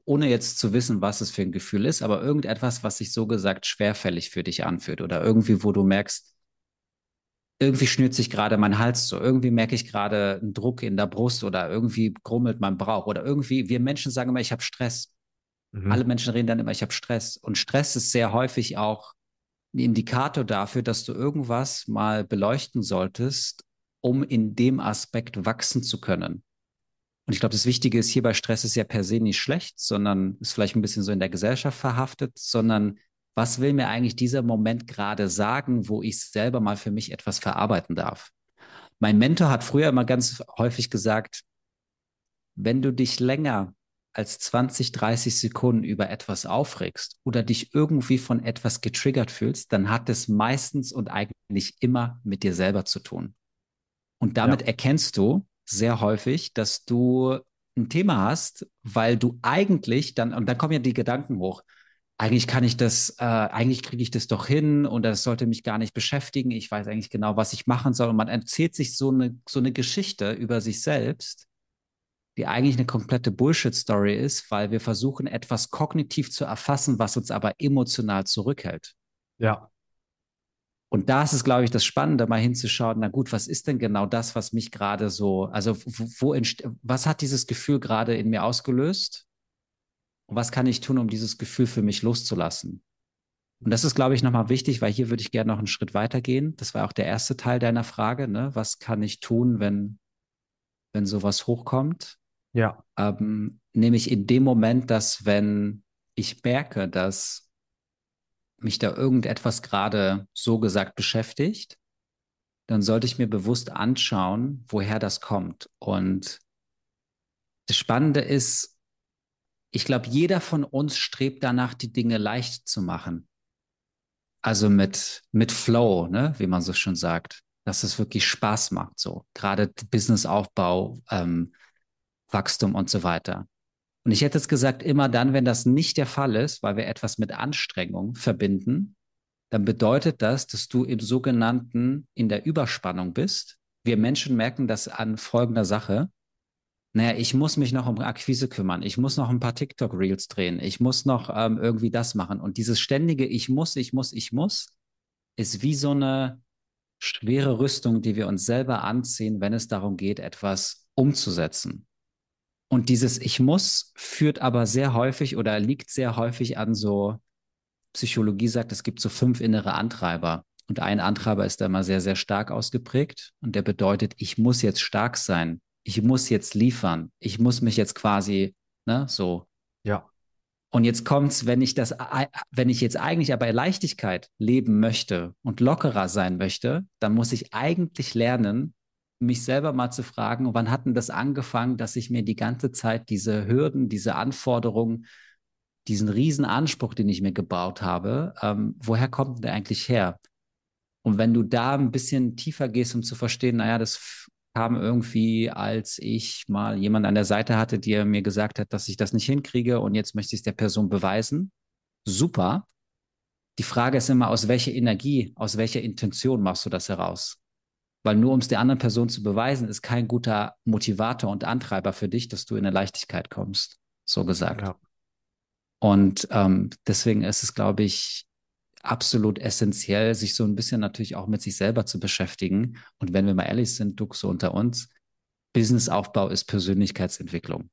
ohne jetzt zu wissen, was es für ein Gefühl ist, aber irgendetwas, was sich so gesagt schwerfällig für dich anfühlt oder irgendwie, wo du merkst, irgendwie schnürt sich gerade mein Hals so, irgendwie merke ich gerade einen Druck in der Brust oder irgendwie grummelt mein Bauch oder irgendwie, wir Menschen sagen immer, ich habe Stress. Mhm. Alle Menschen reden dann immer, ich habe Stress. Und Stress ist sehr häufig auch ein Indikator dafür, dass du irgendwas mal beleuchten solltest, um in dem Aspekt wachsen zu können. Und ich glaube, das Wichtige ist hier bei Stress ist ja per se nicht schlecht, sondern ist vielleicht ein bisschen so in der Gesellschaft verhaftet, sondern was will mir eigentlich dieser Moment gerade sagen, wo ich selber mal für mich etwas verarbeiten darf? Mein Mentor hat früher immer ganz häufig gesagt, wenn du dich länger als 20, 30 Sekunden über etwas aufregst oder dich irgendwie von etwas getriggert fühlst, dann hat es meistens und eigentlich immer mit dir selber zu tun. Und damit ja. erkennst du sehr häufig, dass du ein Thema hast, weil du eigentlich dann, und dann kommen ja die Gedanken hoch, eigentlich kann ich das, äh, eigentlich kriege ich das doch hin und das sollte mich gar nicht beschäftigen. Ich weiß eigentlich genau, was ich machen soll. Und man erzählt sich so eine, so eine Geschichte über sich selbst, die eigentlich eine komplette Bullshit-Story ist, weil wir versuchen, etwas kognitiv zu erfassen, was uns aber emotional zurückhält. Ja. Und da ist es, glaube ich, das Spannende, mal hinzuschauen, na gut, was ist denn genau das, was mich gerade so, also wo, wo was hat dieses Gefühl gerade in mir ausgelöst? Und was kann ich tun, um dieses Gefühl für mich loszulassen? Und das ist, glaube ich, nochmal wichtig, weil hier würde ich gerne noch einen Schritt weitergehen. Das war auch der erste Teil deiner Frage. Ne? Was kann ich tun, wenn, wenn sowas hochkommt? Ja. Ähm, nämlich in dem Moment, dass wenn ich merke, dass mich da irgendetwas gerade so gesagt beschäftigt, dann sollte ich mir bewusst anschauen, woher das kommt. Und das Spannende ist, ich glaube, jeder von uns strebt danach, die Dinge leicht zu machen. Also mit, mit Flow, ne, wie man so schon sagt, dass es wirklich Spaß macht, so. Gerade Businessaufbau, ähm, Wachstum und so weiter. Und ich hätte jetzt gesagt, immer dann, wenn das nicht der Fall ist, weil wir etwas mit Anstrengung verbinden, dann bedeutet das, dass du im sogenannten in der Überspannung bist. Wir Menschen merken das an folgender Sache naja, ich muss mich noch um Akquise kümmern, ich muss noch ein paar TikTok-Reels drehen, ich muss noch ähm, irgendwie das machen. Und dieses ständige Ich muss, ich muss, ich muss, ist wie so eine, schwere Rüstung, die wir uns selber anziehen, wenn es darum geht, etwas umzusetzen. Und dieses Ich muss führt aber sehr häufig oder liegt sehr häufig an so, Psychologie sagt, es gibt so fünf innere Antreiber. Und ein Antreiber ist da immer sehr, sehr stark ausgeprägt. Und der bedeutet, ich muss jetzt stark sein. Ich muss jetzt liefern. Ich muss mich jetzt quasi, ne, so. Ja. Und jetzt kommt's, wenn ich das, wenn ich jetzt eigentlich aber Leichtigkeit leben möchte und lockerer sein möchte, dann muss ich eigentlich lernen, mich selber mal zu fragen, wann hat denn das angefangen, dass ich mir die ganze Zeit diese Hürden, diese Anforderungen, diesen riesen Anspruch, den ich mir gebaut habe, ähm, woher kommt der eigentlich her? Und wenn du da ein bisschen tiefer gehst, um zu verstehen, naja, das kam irgendwie, als ich mal jemand an der Seite hatte, der mir gesagt hat, dass ich das nicht hinkriege und jetzt möchte ich es der Person beweisen. Super. Die Frage ist immer, aus welcher Energie, aus welcher Intention machst du das heraus? Weil nur um es der anderen Person zu beweisen, ist kein guter Motivator und Antreiber für dich, dass du in eine Leichtigkeit kommst. So gesagt. Ja. Und ähm, deswegen ist es, glaube ich, absolut essentiell, sich so ein bisschen natürlich auch mit sich selber zu beschäftigen. Und wenn wir mal ehrlich sind, Dux so unter uns, Businessaufbau ist Persönlichkeitsentwicklung.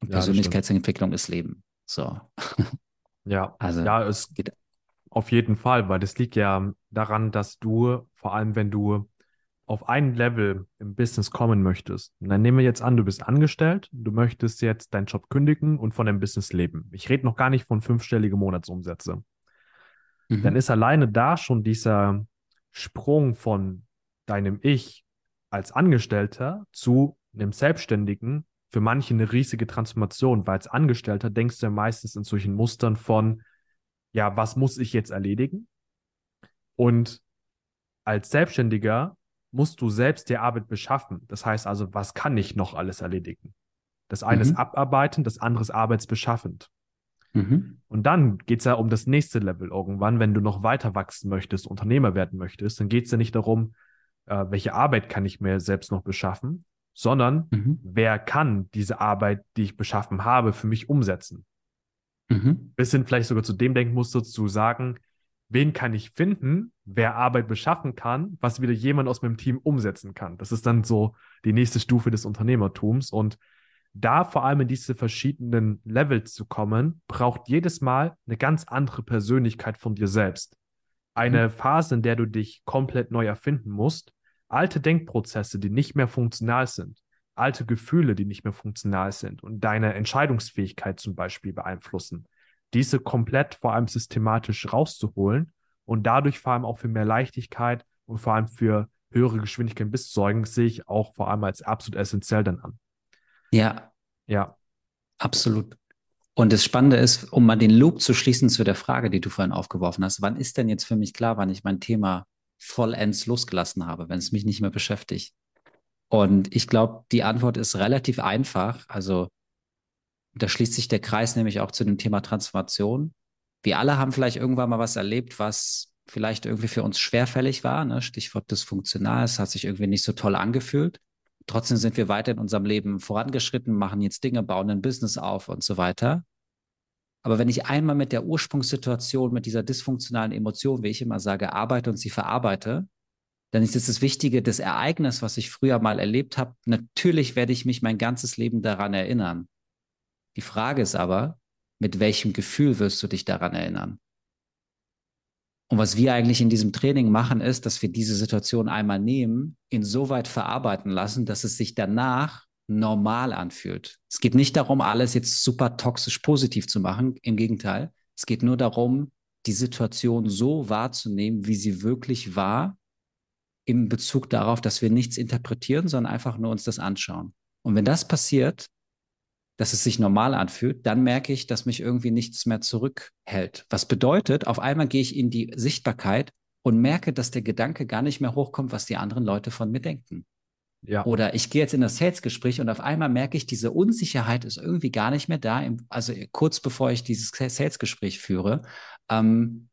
Und ja, Persönlichkeitsentwicklung ist Leben. So. Ja, also ja, es geht auf jeden Fall, weil das liegt ja daran, dass du, vor allem wenn du auf ein Level im Business kommen möchtest, und dann nehmen wir jetzt an, du bist angestellt, du möchtest jetzt deinen Job kündigen und von deinem Business leben. Ich rede noch gar nicht von fünfstellige Monatsumsätze mhm. dann ist alleine da schon dieser Sprung von deinem Ich als Angestellter zu einem Selbstständigen für manche eine riesige Transformation, weil als Angestellter denkst du ja meistens in solchen Mustern von, ja, was muss ich jetzt erledigen? Und als Selbstständiger musst du selbst die Arbeit beschaffen. Das heißt also, was kann ich noch alles erledigen? Das eine mhm. ist abarbeiten, das andere ist arbeitsbeschaffend. Mhm. Und dann geht es ja um das nächste Level irgendwann, wenn du noch weiter wachsen möchtest, Unternehmer werden möchtest, dann geht es ja nicht darum, äh, welche Arbeit kann ich mir selbst noch beschaffen, sondern mhm. wer kann diese Arbeit, die ich beschaffen habe, für mich umsetzen. Mhm. Bis hin vielleicht sogar zu dem Denkmuster zu sagen, wen kann ich finden, wer Arbeit beschaffen kann, was wieder jemand aus meinem Team umsetzen kann. Das ist dann so die nächste Stufe des Unternehmertums und da vor allem in diese verschiedenen Levels zu kommen, braucht jedes Mal eine ganz andere Persönlichkeit von dir selbst. Eine mhm. Phase, in der du dich komplett neu erfinden musst, alte Denkprozesse, die nicht mehr funktional sind, alte Gefühle, die nicht mehr funktional sind und deine Entscheidungsfähigkeit zum Beispiel beeinflussen, diese komplett vor allem systematisch rauszuholen und dadurch vor allem auch für mehr Leichtigkeit und vor allem für höhere Geschwindigkeit bis sorgen, sehe ich auch vor allem als absolut essentiell dann an. Ja. Ja. Absolut. Und das Spannende ist, um mal den Loop zu schließen zu der Frage, die du vorhin aufgeworfen hast, wann ist denn jetzt für mich klar, wann ich mein Thema vollends losgelassen habe, wenn es mich nicht mehr beschäftigt? Und ich glaube, die Antwort ist relativ einfach. Also da schließt sich der Kreis nämlich auch zu dem Thema Transformation. Wir alle haben vielleicht irgendwann mal was erlebt, was vielleicht irgendwie für uns schwerfällig war. Ne? Stichwort dysfunktional. Es hat sich irgendwie nicht so toll angefühlt. Trotzdem sind wir weiter in unserem Leben vorangeschritten, machen jetzt Dinge, bauen ein Business auf und so weiter. Aber wenn ich einmal mit der Ursprungssituation, mit dieser dysfunktionalen Emotion, wie ich immer sage, arbeite und sie verarbeite, dann ist es das Wichtige, das Ereignis, was ich früher mal erlebt habe, natürlich werde ich mich mein ganzes Leben daran erinnern. Die Frage ist aber, mit welchem Gefühl wirst du dich daran erinnern? Und was wir eigentlich in diesem Training machen, ist, dass wir diese Situation einmal nehmen, insoweit verarbeiten lassen, dass es sich danach normal anfühlt. Es geht nicht darum, alles jetzt super toxisch positiv zu machen. Im Gegenteil. Es geht nur darum, die Situation so wahrzunehmen, wie sie wirklich war, im Bezug darauf, dass wir nichts interpretieren, sondern einfach nur uns das anschauen. Und wenn das passiert, dass es sich normal anfühlt, dann merke ich, dass mich irgendwie nichts mehr zurückhält. Was bedeutet, auf einmal gehe ich in die Sichtbarkeit und merke, dass der Gedanke gar nicht mehr hochkommt, was die anderen Leute von mir denken. Ja. Oder ich gehe jetzt in das Sales-Gespräch und auf einmal merke ich, diese Unsicherheit ist irgendwie gar nicht mehr da, also kurz bevor ich dieses Sales-Gespräch führe. Ähm,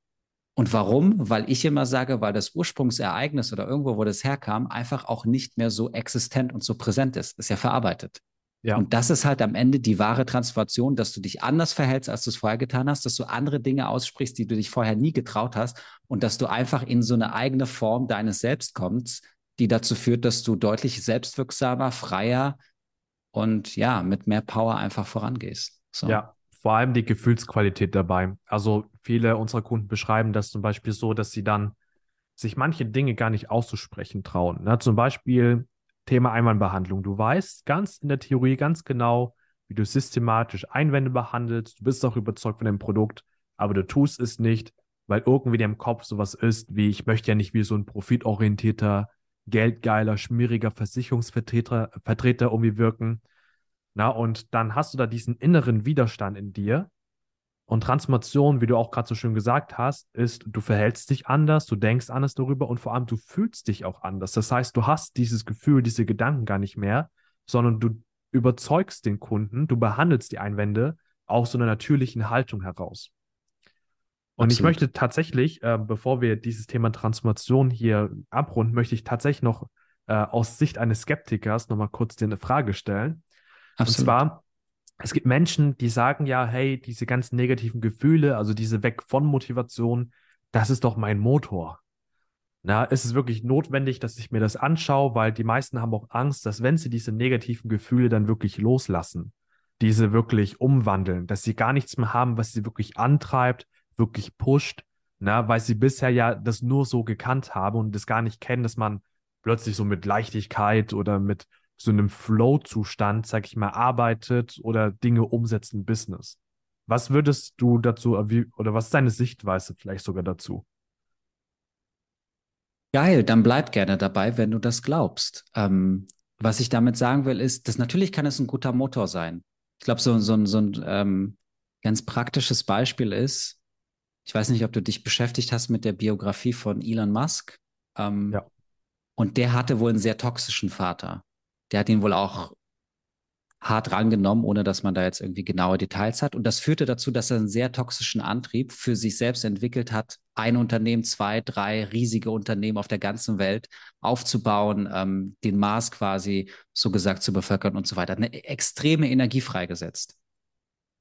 und warum? Weil ich immer sage, weil das Ursprungsereignis oder irgendwo, wo das herkam, einfach auch nicht mehr so existent und so präsent ist. Ist ja verarbeitet. Ja. Und das ist halt am Ende die wahre Transformation, dass du dich anders verhältst, als du es vorher getan hast, dass du andere Dinge aussprichst, die du dich vorher nie getraut hast und dass du einfach in so eine eigene Form deines Selbst kommst, die dazu führt, dass du deutlich selbstwirksamer, freier und ja, mit mehr Power einfach vorangehst. So. Ja, vor allem die Gefühlsqualität dabei. Also viele unserer Kunden beschreiben das zum Beispiel so, dass sie dann sich manche Dinge gar nicht auszusprechen trauen. Na, zum Beispiel Thema Einwandbehandlung. Du weißt ganz in der Theorie ganz genau, wie du systematisch Einwände behandelst. Du bist auch überzeugt von dem Produkt, aber du tust es nicht, weil irgendwie dir im Kopf sowas ist, wie ich möchte ja nicht wie so ein profitorientierter, geldgeiler, schmieriger Versicherungsvertreter Vertreter irgendwie wirken. Na, und dann hast du da diesen inneren Widerstand in dir, und Transformation, wie du auch gerade so schön gesagt hast, ist, du verhältst dich anders, du denkst anders darüber und vor allem du fühlst dich auch anders. Das heißt, du hast dieses Gefühl, diese Gedanken gar nicht mehr, sondern du überzeugst den Kunden, du behandelst die Einwände aus so einer natürlichen Haltung heraus. Und Absolut. ich möchte tatsächlich, äh, bevor wir dieses Thema Transformation hier abrunden, möchte ich tatsächlich noch äh, aus Sicht eines Skeptikers nochmal kurz dir eine Frage stellen. Absolut. Und zwar, es gibt Menschen, die sagen ja, hey, diese ganzen negativen Gefühle, also diese Weg von Motivation, das ist doch mein Motor. Na, ist es wirklich notwendig, dass ich mir das anschaue, weil die meisten haben auch Angst, dass wenn sie diese negativen Gefühle dann wirklich loslassen, diese wirklich umwandeln, dass sie gar nichts mehr haben, was sie wirklich antreibt, wirklich pusht, na, weil sie bisher ja das nur so gekannt haben und das gar nicht kennen, dass man plötzlich so mit Leichtigkeit oder mit so einem Flow-Zustand, sag ich mal, arbeitet oder Dinge umsetzt im Business. Was würdest du dazu, oder was ist deine Sichtweise vielleicht sogar dazu? Geil, dann bleib gerne dabei, wenn du das glaubst. Ähm, was ich damit sagen will, ist, dass natürlich kann es ein guter Motor sein. Ich glaube, so, so, so ein ähm, ganz praktisches Beispiel ist, ich weiß nicht, ob du dich beschäftigt hast mit der Biografie von Elon Musk. Ähm, ja. Und der hatte wohl einen sehr toxischen Vater der hat ihn wohl auch hart rangenommen, ohne dass man da jetzt irgendwie genaue Details hat. Und das führte dazu, dass er einen sehr toxischen Antrieb für sich selbst entwickelt hat, ein Unternehmen, zwei, drei riesige Unternehmen auf der ganzen Welt aufzubauen, ähm, den Mars quasi so gesagt zu bevölkern und so weiter. Eine extreme Energie freigesetzt.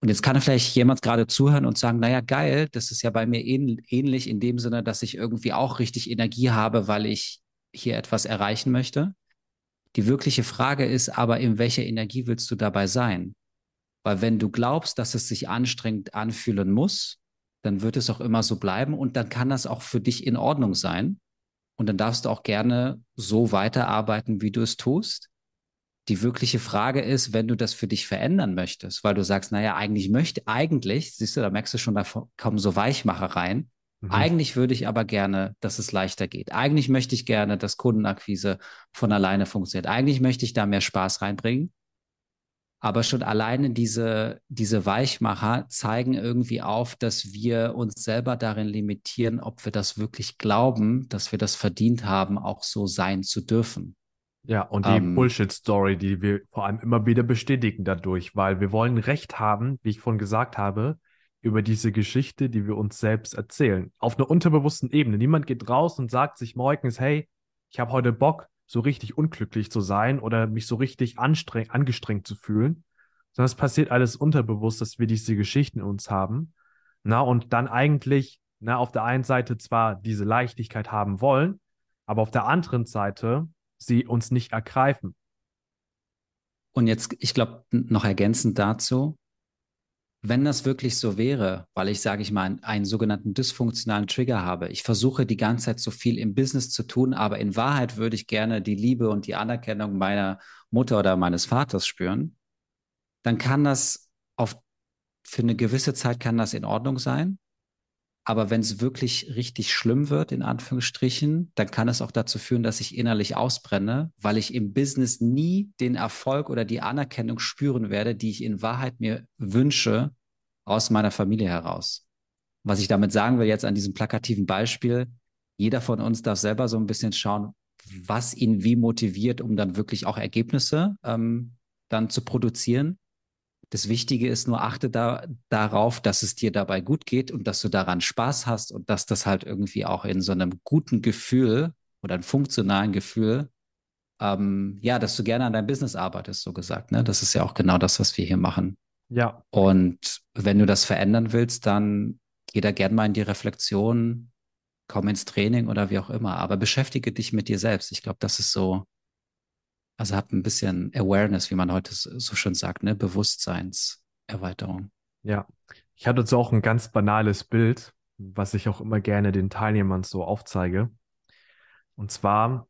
Und jetzt kann vielleicht jemand gerade zuhören und sagen, naja, geil, das ist ja bei mir ähnlich in dem Sinne, dass ich irgendwie auch richtig Energie habe, weil ich hier etwas erreichen möchte. Die wirkliche Frage ist aber, in welcher Energie willst du dabei sein? Weil wenn du glaubst, dass es sich anstrengend anfühlen muss, dann wird es auch immer so bleiben und dann kann das auch für dich in Ordnung sein. Und dann darfst du auch gerne so weiterarbeiten, wie du es tust. Die wirkliche Frage ist, wenn du das für dich verändern möchtest, weil du sagst, naja, eigentlich möchte, eigentlich, siehst du, da merkst du schon, da kommen so Weichmacher rein. Mhm. Eigentlich würde ich aber gerne, dass es leichter geht. Eigentlich möchte ich gerne, dass Kundenakquise von alleine funktioniert. Eigentlich möchte ich da mehr Spaß reinbringen. Aber schon alleine diese, diese Weichmacher zeigen irgendwie auf, dass wir uns selber darin limitieren, ob wir das wirklich glauben, dass wir das verdient haben, auch so sein zu dürfen. Ja, und die ähm, Bullshit-Story, die wir vor allem immer wieder bestätigen dadurch, weil wir wollen Recht haben, wie ich vorhin gesagt habe, über diese Geschichte, die wir uns selbst erzählen. Auf einer unterbewussten Ebene. Niemand geht raus und sagt sich morgens, hey, ich habe heute Bock, so richtig unglücklich zu sein oder mich so richtig angestrengt zu fühlen. Sondern es passiert alles unterbewusst, dass wir diese Geschichten in uns haben. Na, und dann eigentlich, na, auf der einen Seite zwar diese Leichtigkeit haben wollen, aber auf der anderen Seite sie uns nicht ergreifen. Und jetzt, ich glaube, noch ergänzend dazu, wenn das wirklich so wäre, weil ich, sage ich mal, einen, sogenannten dysfunktionalen Trigger habe, ich versuche die ganze Zeit so viel im Business zu tun, aber in Wahrheit würde ich gerne die Liebe und die Anerkennung meiner Mutter oder meines Vaters spüren, dann kann das auf, für eine gewisse Zeit kann das in Ordnung sein. Aber wenn es wirklich richtig schlimm wird, in Anführungsstrichen, dann kann es auch dazu führen, dass ich innerlich ausbrenne, weil ich im Business nie den Erfolg oder die Anerkennung spüren werde, die ich in Wahrheit mir wünsche aus meiner Familie heraus. Was ich damit sagen will jetzt an diesem plakativen Beispiel, jeder von uns darf selber so ein bisschen schauen, was ihn wie motiviert, um dann wirklich auch Ergebnisse ähm, dann zu produzieren. Das Wichtige ist nur, achte da, darauf, dass es dir dabei gut geht und dass du daran Spaß hast und dass das halt irgendwie auch in so einem guten Gefühl oder einem funktionalen Gefühl ähm, ja, dass du gerne an deinem Business arbeitest, so gesagt. Ne? Das ist ja auch genau das, was wir hier machen. Ja. Und wenn du das verändern willst, dann geh da gerne mal in die Reflexion, komm ins Training oder wie auch immer. Aber beschäftige dich mit dir selbst. Ich glaube, das ist so, also hab ein bisschen Awareness, wie man heute so schön sagt, ne? Bewusstseinserweiterung. Ja. Ich hatte jetzt auch ein ganz banales Bild, was ich auch immer gerne den Teilnehmern so aufzeige. Und zwar,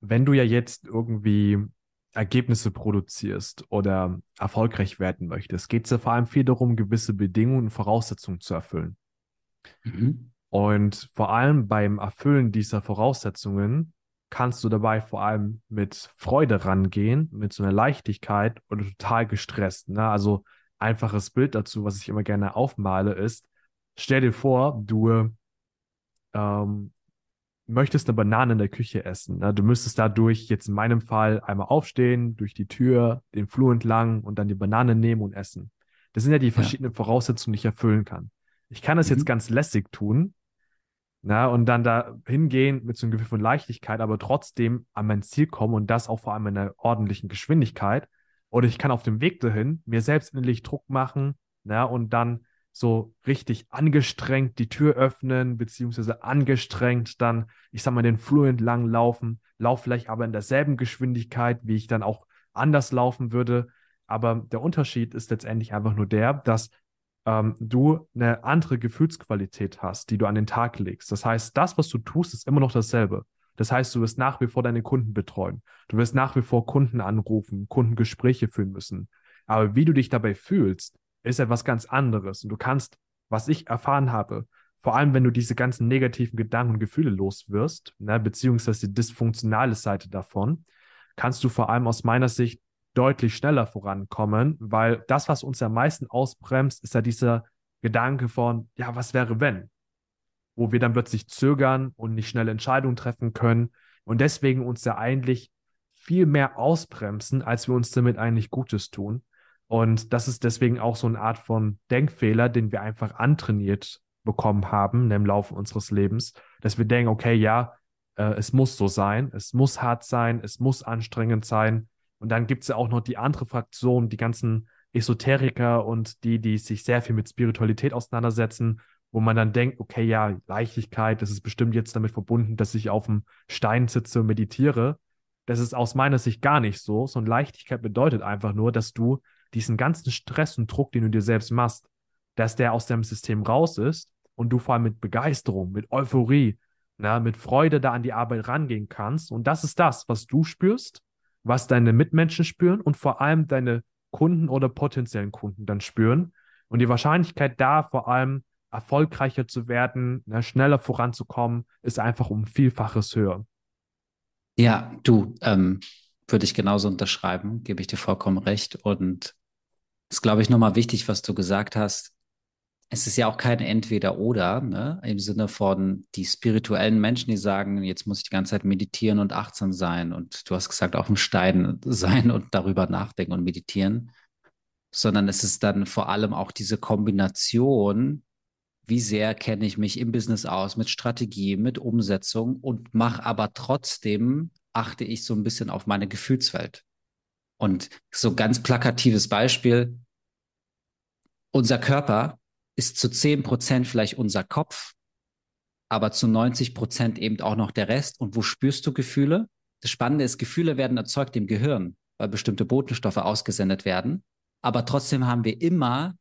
wenn du ja jetzt irgendwie Ergebnisse produzierst oder erfolgreich werden möchtest, geht es ja vor allem viel darum, gewisse Bedingungen und Voraussetzungen zu erfüllen. Mhm. Und vor allem beim Erfüllen dieser Voraussetzungen kannst du dabei vor allem mit Freude rangehen, mit so einer Leichtigkeit oder total gestresst. Ne? Also einfaches Bild dazu, was ich immer gerne aufmale, ist, stell dir vor, du ähm, möchtest eine Banane in der Küche essen. Ne? Du müsstest dadurch jetzt in meinem Fall einmal aufstehen, durch die Tür, den Flur entlang und dann die Banane nehmen und essen. Das sind ja die verschiedenen ja. Voraussetzungen, die ich erfüllen kann. Ich kann das mhm. jetzt ganz lässig tun, na, und dann da hingehen mit so einem Gefühl von Leichtigkeit, aber trotzdem an mein Ziel kommen und das auch vor allem in einer ordentlichen Geschwindigkeit. Oder ich kann auf dem Weg dahin mir selbst innerlich Druck machen, na, und dann so richtig angestrengt die Tür öffnen, beziehungsweise angestrengt dann, ich sag mal, den Flur entlang laufen, lauf vielleicht aber in derselben Geschwindigkeit, wie ich dann auch anders laufen würde. Aber der Unterschied ist letztendlich einfach nur der, dass ähm, du eine andere Gefühlsqualität hast, die du an den Tag legst. Das heißt, das, was du tust, ist immer noch dasselbe. Das heißt, du wirst nach wie vor deine Kunden betreuen. Du wirst nach wie vor Kunden anrufen, Kundengespräche führen müssen. Aber wie du dich dabei fühlst, ist etwas ganz anderes. Und du kannst, was ich erfahren habe, vor allem wenn du diese ganzen negativen Gedanken und Gefühle loswirst, ne, beziehungsweise die dysfunktionale Seite davon, kannst du vor allem aus meiner Sicht deutlich schneller vorankommen, weil das, was uns am meisten ausbremst, ist ja dieser Gedanke von, ja, was wäre wenn? Wo wir dann plötzlich zögern und nicht schnell Entscheidungen treffen können und deswegen uns ja eigentlich viel mehr ausbremsen, als wir uns damit eigentlich Gutes tun. Und das ist deswegen auch so eine Art von Denkfehler, den wir einfach antrainiert bekommen haben im Laufe unseres Lebens, dass wir denken, okay, ja, äh, es muss so sein, es muss hart sein, es muss anstrengend sein. Und dann gibt es ja auch noch die andere Fraktion, die ganzen Esoteriker und die, die sich sehr viel mit Spiritualität auseinandersetzen, wo man dann denkt, okay, ja, Leichtigkeit, das ist bestimmt jetzt damit verbunden, dass ich auf dem Stein sitze und meditiere. Das ist aus meiner Sicht gar nicht so. So eine Leichtigkeit bedeutet einfach nur, dass du diesen ganzen Stress und Druck, den du dir selbst machst, dass der aus deinem System raus ist und du vor allem mit Begeisterung, mit Euphorie, na, mit Freude da an die Arbeit rangehen kannst. Und das ist das, was du spürst, was deine Mitmenschen spüren und vor allem deine Kunden oder potenziellen Kunden dann spüren. Und die Wahrscheinlichkeit da vor allem erfolgreicher zu werden, na, schneller voranzukommen, ist einfach um Vielfaches höher. Ja, du, ähm, würde ich genauso unterschreiben, gebe ich dir vollkommen recht. Und ist, glaube ich, nochmal wichtig, was du gesagt hast. Es ist ja auch kein Entweder-Oder, ne? im Sinne von die spirituellen Menschen, die sagen, jetzt muss ich die ganze Zeit meditieren und achtsam sein. Und du hast gesagt, auf dem Stein sein und darüber nachdenken und meditieren. Sondern es ist dann vor allem auch diese Kombination, wie sehr kenne ich mich im Business aus, mit Strategie, mit Umsetzung und mache aber trotzdem, achte ich so ein bisschen auf meine Gefühlswelt. Und so ganz plakatives Beispiel, unser Körper ist zu 10 Prozent vielleicht unser Kopf, aber zu 90 Prozent eben auch noch der Rest. Und wo spürst du Gefühle? Das Spannende ist, Gefühle werden erzeugt im Gehirn, weil bestimmte Botenstoffe ausgesendet werden. Aber trotzdem haben wir immer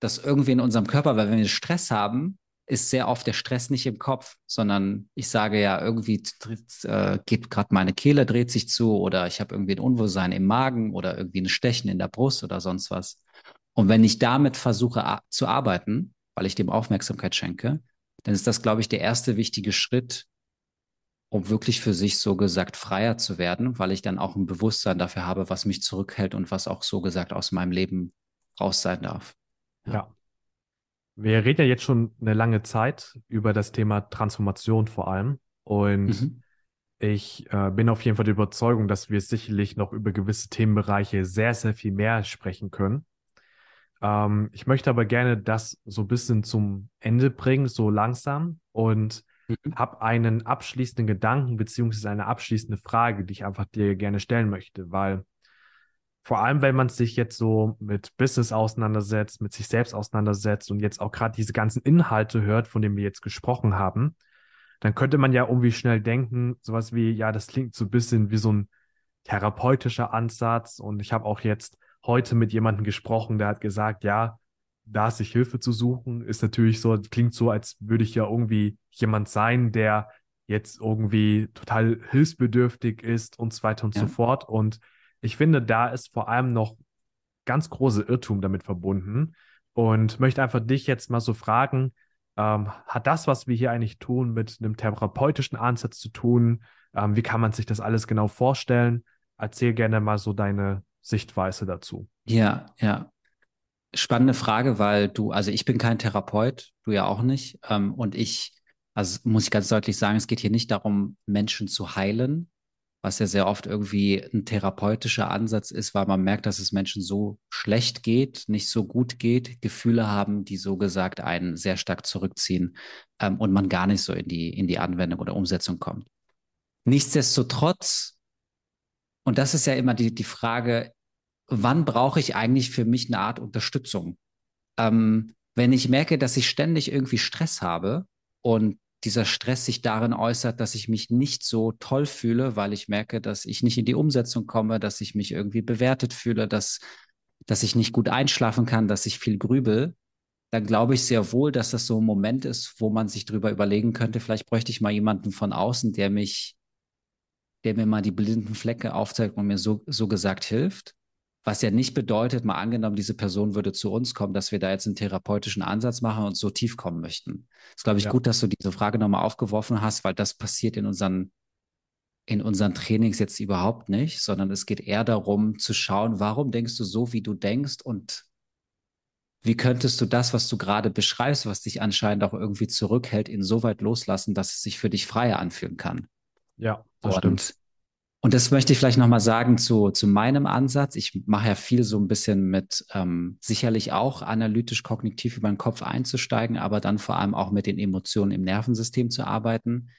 das irgendwie in unserem Körper, weil wenn wir Stress haben, ist sehr oft der Stress nicht im Kopf, sondern ich sage ja, irgendwie äh, geht gerade meine Kehle, dreht sich zu oder ich habe irgendwie ein Unwohlsein im Magen oder irgendwie ein Stechen in der Brust oder sonst was. Und wenn ich damit versuche zu arbeiten, weil ich dem Aufmerksamkeit schenke, dann ist das, glaube ich, der erste wichtige Schritt, um wirklich für sich so gesagt freier zu werden, weil ich dann auch ein Bewusstsein dafür habe, was mich zurückhält und was auch so gesagt aus meinem Leben raus sein darf. Ja. ja. Wir reden ja jetzt schon eine lange Zeit über das Thema Transformation vor allem. Und mhm. ich äh, bin auf jeden Fall der Überzeugung, dass wir sicherlich noch über gewisse Themenbereiche sehr, sehr viel mehr sprechen können. Ähm, ich möchte aber gerne das so ein bisschen zum Ende bringen, so langsam. Und mhm. habe einen abschließenden Gedanken beziehungsweise eine abschließende Frage, die ich einfach dir gerne stellen möchte, weil vor allem, wenn man sich jetzt so mit Business auseinandersetzt, mit sich selbst auseinandersetzt und jetzt auch gerade diese ganzen Inhalte hört, von denen wir jetzt gesprochen haben, dann könnte man ja irgendwie schnell denken, sowas wie, ja, das klingt so ein bisschen wie so ein therapeutischer Ansatz. Und ich habe auch jetzt heute mit jemandem gesprochen, der hat gesagt, ja, da sich Hilfe zu suchen, ist natürlich so, klingt so, als würde ich ja irgendwie jemand sein, der jetzt irgendwie total hilfsbedürftig ist und so weiter und ja. so fort. Und ich finde, da ist vor allem noch ganz große Irrtum damit verbunden und möchte einfach dich jetzt mal so fragen, ähm, hat das, was wir hier eigentlich tun, mit einem therapeutischen Ansatz zu tun? Ähm, wie kann man sich das alles genau vorstellen? Erzähl gerne mal so deine Sichtweise dazu. Ja, ja. Spannende Frage, weil du, also ich bin kein Therapeut, du ja auch nicht. Ähm, und ich, also muss ich ganz deutlich sagen, es geht hier nicht darum, Menschen zu heilen, was ja sehr oft irgendwie ein therapeutischer Ansatz ist, weil man merkt, dass es Menschen so schlecht geht, nicht so gut geht, Gefühle haben, die so gesagt einen sehr stark zurückziehen ähm, und man gar nicht so in die, in die Anwendung oder Umsetzung kommt. Nichtsdestotrotz, und das ist ja immer die, die Frage, wann brauche ich eigentlich für mich eine Art Unterstützung? Ähm, wenn ich merke, dass ich ständig irgendwie Stress habe und dieser Stress sich darin äußert, dass ich mich nicht so toll fühle, weil ich merke, dass ich nicht in die Umsetzung komme, dass ich mich irgendwie bewertet fühle, dass, dass ich nicht gut einschlafen kann, dass ich viel grübel, dann glaube ich sehr wohl, dass das so ein Moment ist, wo man sich drüber überlegen könnte, vielleicht bräuchte ich mal jemanden von außen, der mich, der mir mal die blinden Flecke aufzeigt und mir so, so gesagt hilft. Was ja nicht bedeutet, mal angenommen, diese Person würde zu uns kommen, dass wir da jetzt einen therapeutischen Ansatz machen und so tief kommen möchten. Es ist, glaube ich, ja. gut, dass du diese Frage nochmal aufgeworfen hast, weil das passiert in unseren, in unseren Trainings jetzt überhaupt nicht, sondern es geht eher darum zu schauen, warum denkst du so, wie du denkst und wie könntest du das, was du gerade beschreibst, was dich anscheinend auch irgendwie zurückhält, insoweit loslassen, dass es sich für dich freier anfühlen kann? Ja, das und stimmt. Und das möchte ich vielleicht nochmal sagen zu, zu meinem Ansatz. Ich mache ja viel so ein bisschen mit, ähm, sicherlich auch analytisch-kognitiv über den Kopf einzusteigen, aber dann vor allem auch mit den Emotionen im Nervensystem zu arbeiten.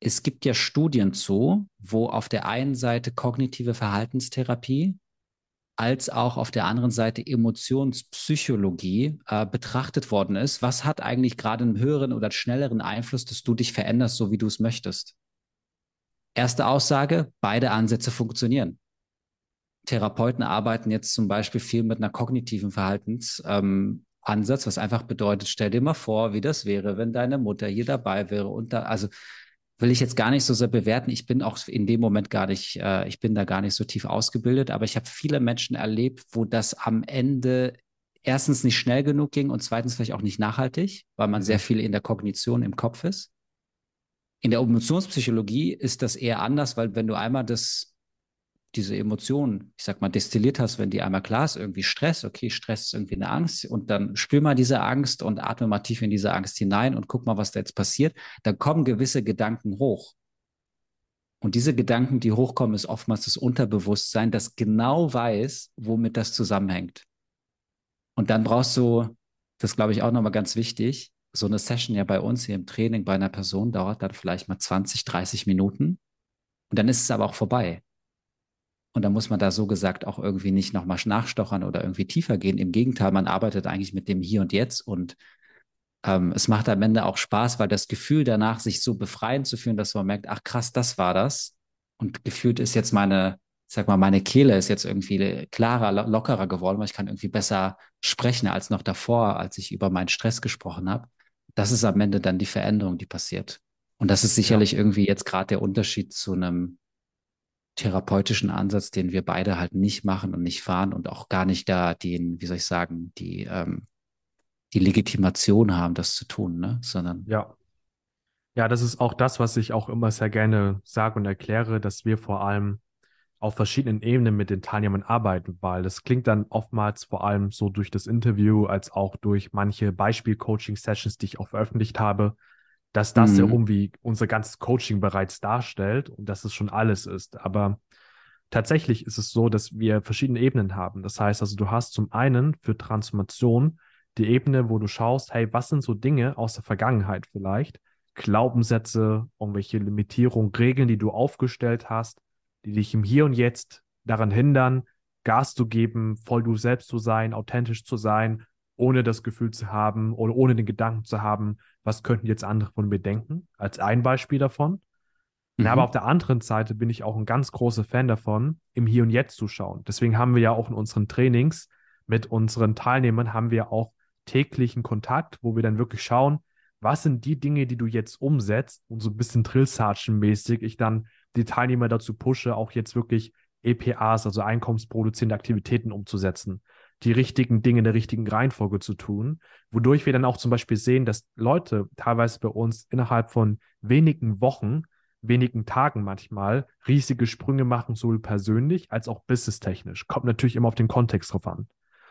Es gibt ja Studien zu, wo auf der einen Seite kognitive Verhaltenstherapie als auch auf der anderen Seite Emotionspsychologie äh, betrachtet worden ist. Was hat eigentlich gerade einen höheren oder schnelleren Einfluss, dass du dich veränderst, so wie du es möchtest? Erste Aussage, beide Ansätze funktionieren. Therapeuten arbeiten jetzt zum Beispiel viel mit einer kognitiven Verhaltensansatz, ähm, was einfach bedeutet, stell dir mal vor, wie das wäre, wenn deine Mutter hier dabei wäre und da, also will ich jetzt gar nicht so sehr bewerten. Ich bin auch in dem Moment gar nicht, äh, ich bin da gar nicht so tief ausgebildet, aber ich habe viele Menschen erlebt, wo das am Ende erstens nicht schnell genug ging und zweitens vielleicht auch nicht nachhaltig, weil man sehr mhm. viel in der Kognition im Kopf ist. In der Emotionspsychologie ist das eher anders, weil wenn du einmal das, diese Emotionen, ich sag mal, destilliert hast, wenn die einmal klar ist, irgendwie Stress, okay, Stress ist irgendwie eine Angst und dann spür mal diese Angst und atme mal tief in diese Angst hinein und guck mal, was da jetzt passiert, dann kommen gewisse Gedanken hoch. Und diese Gedanken, die hochkommen, ist oftmals das Unterbewusstsein, das genau weiß, womit das zusammenhängt. Und dann brauchst du, das glaube ich auch nochmal ganz wichtig, so eine Session ja bei uns hier im Training bei einer Person dauert dann vielleicht mal 20, 30 Minuten und dann ist es aber auch vorbei. Und dann muss man da so gesagt auch irgendwie nicht nochmal nachstochern oder irgendwie tiefer gehen. Im Gegenteil, man arbeitet eigentlich mit dem Hier und Jetzt und ähm, es macht am Ende auch Spaß, weil das Gefühl danach, sich so befreien zu fühlen, dass man merkt, ach krass, das war das. Und gefühlt ist jetzt meine, sag mal, meine Kehle ist jetzt irgendwie klarer, lockerer geworden, weil ich kann irgendwie besser sprechen als noch davor, als ich über meinen Stress gesprochen habe das ist am Ende dann die Veränderung, die passiert. Und das ist sicherlich ja. irgendwie jetzt gerade der Unterschied zu einem therapeutischen Ansatz, den wir beide halt nicht machen und nicht fahren und auch gar nicht da den, wie soll ich sagen, die, ähm, die Legitimation haben, das zu tun, ne? Sondern. Ja. Ja, das ist auch das, was ich auch immer sehr gerne sage und erkläre, dass wir vor allem auf verschiedenen Ebenen mit den Teilnehmern arbeiten, weil das klingt dann oftmals vor allem so durch das Interview als auch durch manche Beispiel-Coaching-Sessions, die ich auch veröffentlicht habe, dass das mhm. ja irgendwie unser ganzes Coaching bereits darstellt und dass es schon alles ist. Aber tatsächlich ist es so, dass wir verschiedene Ebenen haben. Das heißt also, du hast zum einen für Transformation die Ebene, wo du schaust, hey, was sind so Dinge aus der Vergangenheit vielleicht, Glaubenssätze, irgendwelche Limitierungen, Regeln, die du aufgestellt hast, die dich im Hier und Jetzt daran hindern, Gas zu geben, voll du selbst zu sein, authentisch zu sein, ohne das Gefühl zu haben oder ohne den Gedanken zu haben, was könnten jetzt andere von mir denken, als ein Beispiel davon. Mhm. Aber auf der anderen Seite bin ich auch ein ganz großer Fan davon, im Hier und Jetzt zu schauen. Deswegen haben wir ja auch in unseren Trainings mit unseren Teilnehmern haben wir auch täglichen Kontakt, wo wir dann wirklich schauen, was sind die Dinge, die du jetzt umsetzt und so ein bisschen Drill mäßig ich dann die Teilnehmer dazu pushe, auch jetzt wirklich EPAs, also einkommensproduzierende Aktivitäten umzusetzen, die richtigen Dinge in der richtigen Reihenfolge zu tun, wodurch wir dann auch zum Beispiel sehen, dass Leute teilweise bei uns innerhalb von wenigen Wochen, wenigen Tagen manchmal riesige Sprünge machen, sowohl persönlich als auch businesstechnisch. Kommt natürlich immer auf den Kontext drauf an.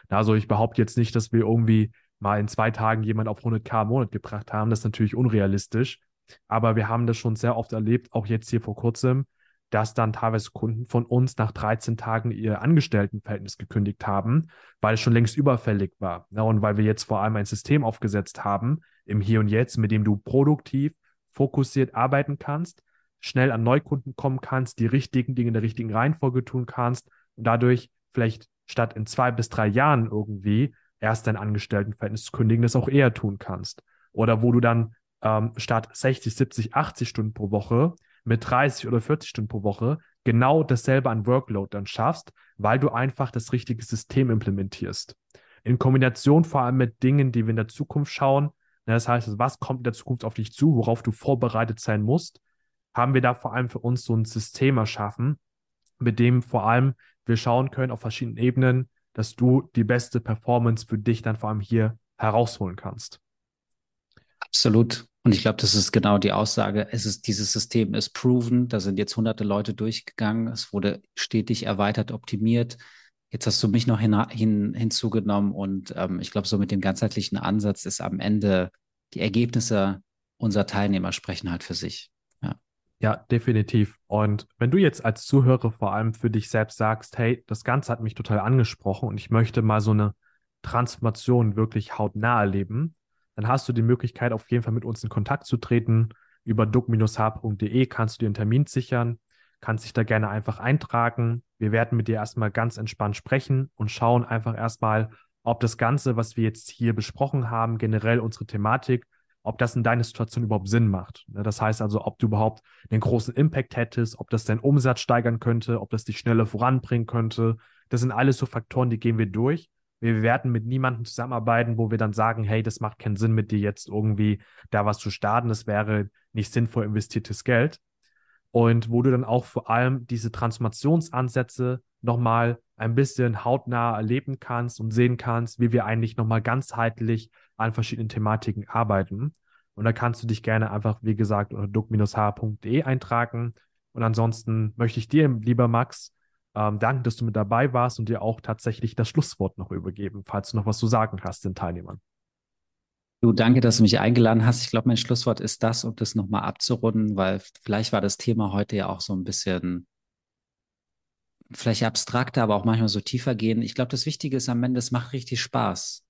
Also ich behaupte jetzt nicht, dass wir irgendwie mal in zwei Tagen jemand auf 100k im Monat gebracht haben. Das ist natürlich unrealistisch. Aber wir haben das schon sehr oft erlebt, auch jetzt hier vor kurzem, dass dann teilweise Kunden von uns nach 13 Tagen ihr Angestelltenverhältnis gekündigt haben, weil es schon längst überfällig war. Ja, und weil wir jetzt vor allem ein System aufgesetzt haben, im Hier und Jetzt, mit dem du produktiv, fokussiert arbeiten kannst, schnell an Neukunden kommen kannst, die richtigen Dinge in der richtigen Reihenfolge tun kannst und dadurch vielleicht statt in zwei bis drei Jahren irgendwie erst dein Angestelltenverhältnis zu kündigen, das auch eher tun kannst. Oder wo du dann ähm, statt 60, 70, 80 Stunden pro Woche mit 30 oder 40 Stunden pro Woche genau dasselbe an Workload dann schaffst, weil du einfach das richtige System implementierst. In Kombination vor allem mit Dingen, die wir in der Zukunft schauen, ne, das heißt, was kommt in der Zukunft auf dich zu, worauf du vorbereitet sein musst, haben wir da vor allem für uns so ein System erschaffen, mit dem vor allem wir schauen können auf verschiedenen Ebenen, dass du die beste Performance für dich dann vor allem hier herausholen kannst. Absolut. Und ich glaube, das ist genau die Aussage. Es ist, dieses System ist proven. Da sind jetzt hunderte Leute durchgegangen. Es wurde stetig erweitert, optimiert. Jetzt hast du mich noch hin, hin, hinzugenommen und ähm, ich glaube, so mit dem ganzheitlichen Ansatz ist am Ende die Ergebnisse unserer Teilnehmer sprechen halt für sich. Ja. Ja, definitiv. Und wenn du jetzt als Zuhörer vor allem für dich selbst sagst, hey, das Ganze hat mich total angesprochen und ich möchte mal so eine Transformation wirklich hautnah erleben, dann hast du die Möglichkeit, auf jeden Fall mit uns in Kontakt zu treten. Über duck-h.de kannst du dir einen Termin sichern, kannst dich da gerne einfach eintragen. Wir werden mit dir erstmal ganz entspannt sprechen und schauen einfach erstmal, ob das Ganze, was wir jetzt hier besprochen haben, generell unsere Thematik, ob das in deiner Situation überhaupt Sinn macht. Ne, das heißt also, ob du überhaupt einen großen Impact hättest, ob das deinen Umsatz steigern könnte, ob das dich schneller voranbringen könnte. Das sind alles so Faktoren, die gehen wir durch. Wir werden mit niemandem zusammenarbeiten, wo wir dann sagen, hey, das macht keinen Sinn mit dir jetzt irgendwie da was zu starten. Das wäre nicht sinnvoll investiertes Geld. Und wo du dann auch vor allem diese Transformationsansätze nochmal ein bisschen hautnah erleben kannst und sehen kannst, wie wir eigentlich nochmal ganzheitlich an verschiedenen Thematiken arbeiten. Und da kannst du dich gerne einfach, wie gesagt, unter duck-h.de eintragen. Und ansonsten möchte ich dir, lieber Max, ähm, danken, dass du mit dabei warst und dir auch tatsächlich das Schlusswort noch übergeben, falls du noch was zu sagen hast den Teilnehmern. Du, danke, dass du mich eingeladen hast. Ich glaube, mein Schlusswort ist das, um das nochmal abzurunden, weil vielleicht war das Thema heute ja auch so ein bisschen vielleicht abstrakter, aber auch manchmal so tiefer gehen. Ich glaube, das Wichtige ist am Ende, es macht richtig Spaß.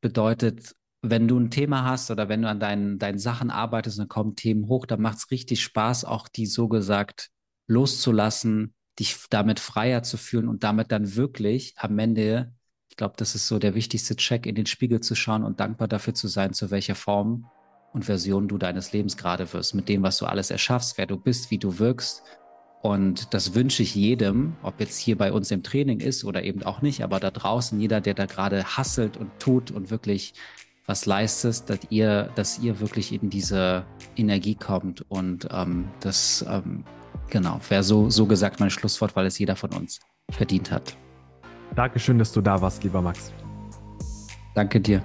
Bedeutet, wenn du ein Thema hast oder wenn du an deinen, deinen Sachen arbeitest und dann kommen Themen hoch, dann macht es richtig Spaß, auch die so gesagt loszulassen, dich damit freier zu fühlen und damit dann wirklich am Ende, ich glaube, das ist so der wichtigste Check, in den Spiegel zu schauen und dankbar dafür zu sein, zu welcher Form und Version du deines Lebens gerade wirst, mit dem, was du alles erschaffst, wer du bist, wie du wirkst und das wünsche ich jedem, ob jetzt hier bei uns im Training ist oder eben auch nicht, aber da draußen, jeder, der da gerade hasselt und tut und wirklich was leistet, dass ihr, dass ihr wirklich in diese Energie kommt. Und ähm, das, ähm, genau, wäre so, so gesagt mein Schlusswort, weil es jeder von uns verdient hat. Dankeschön, dass du da warst, lieber Max. Danke dir.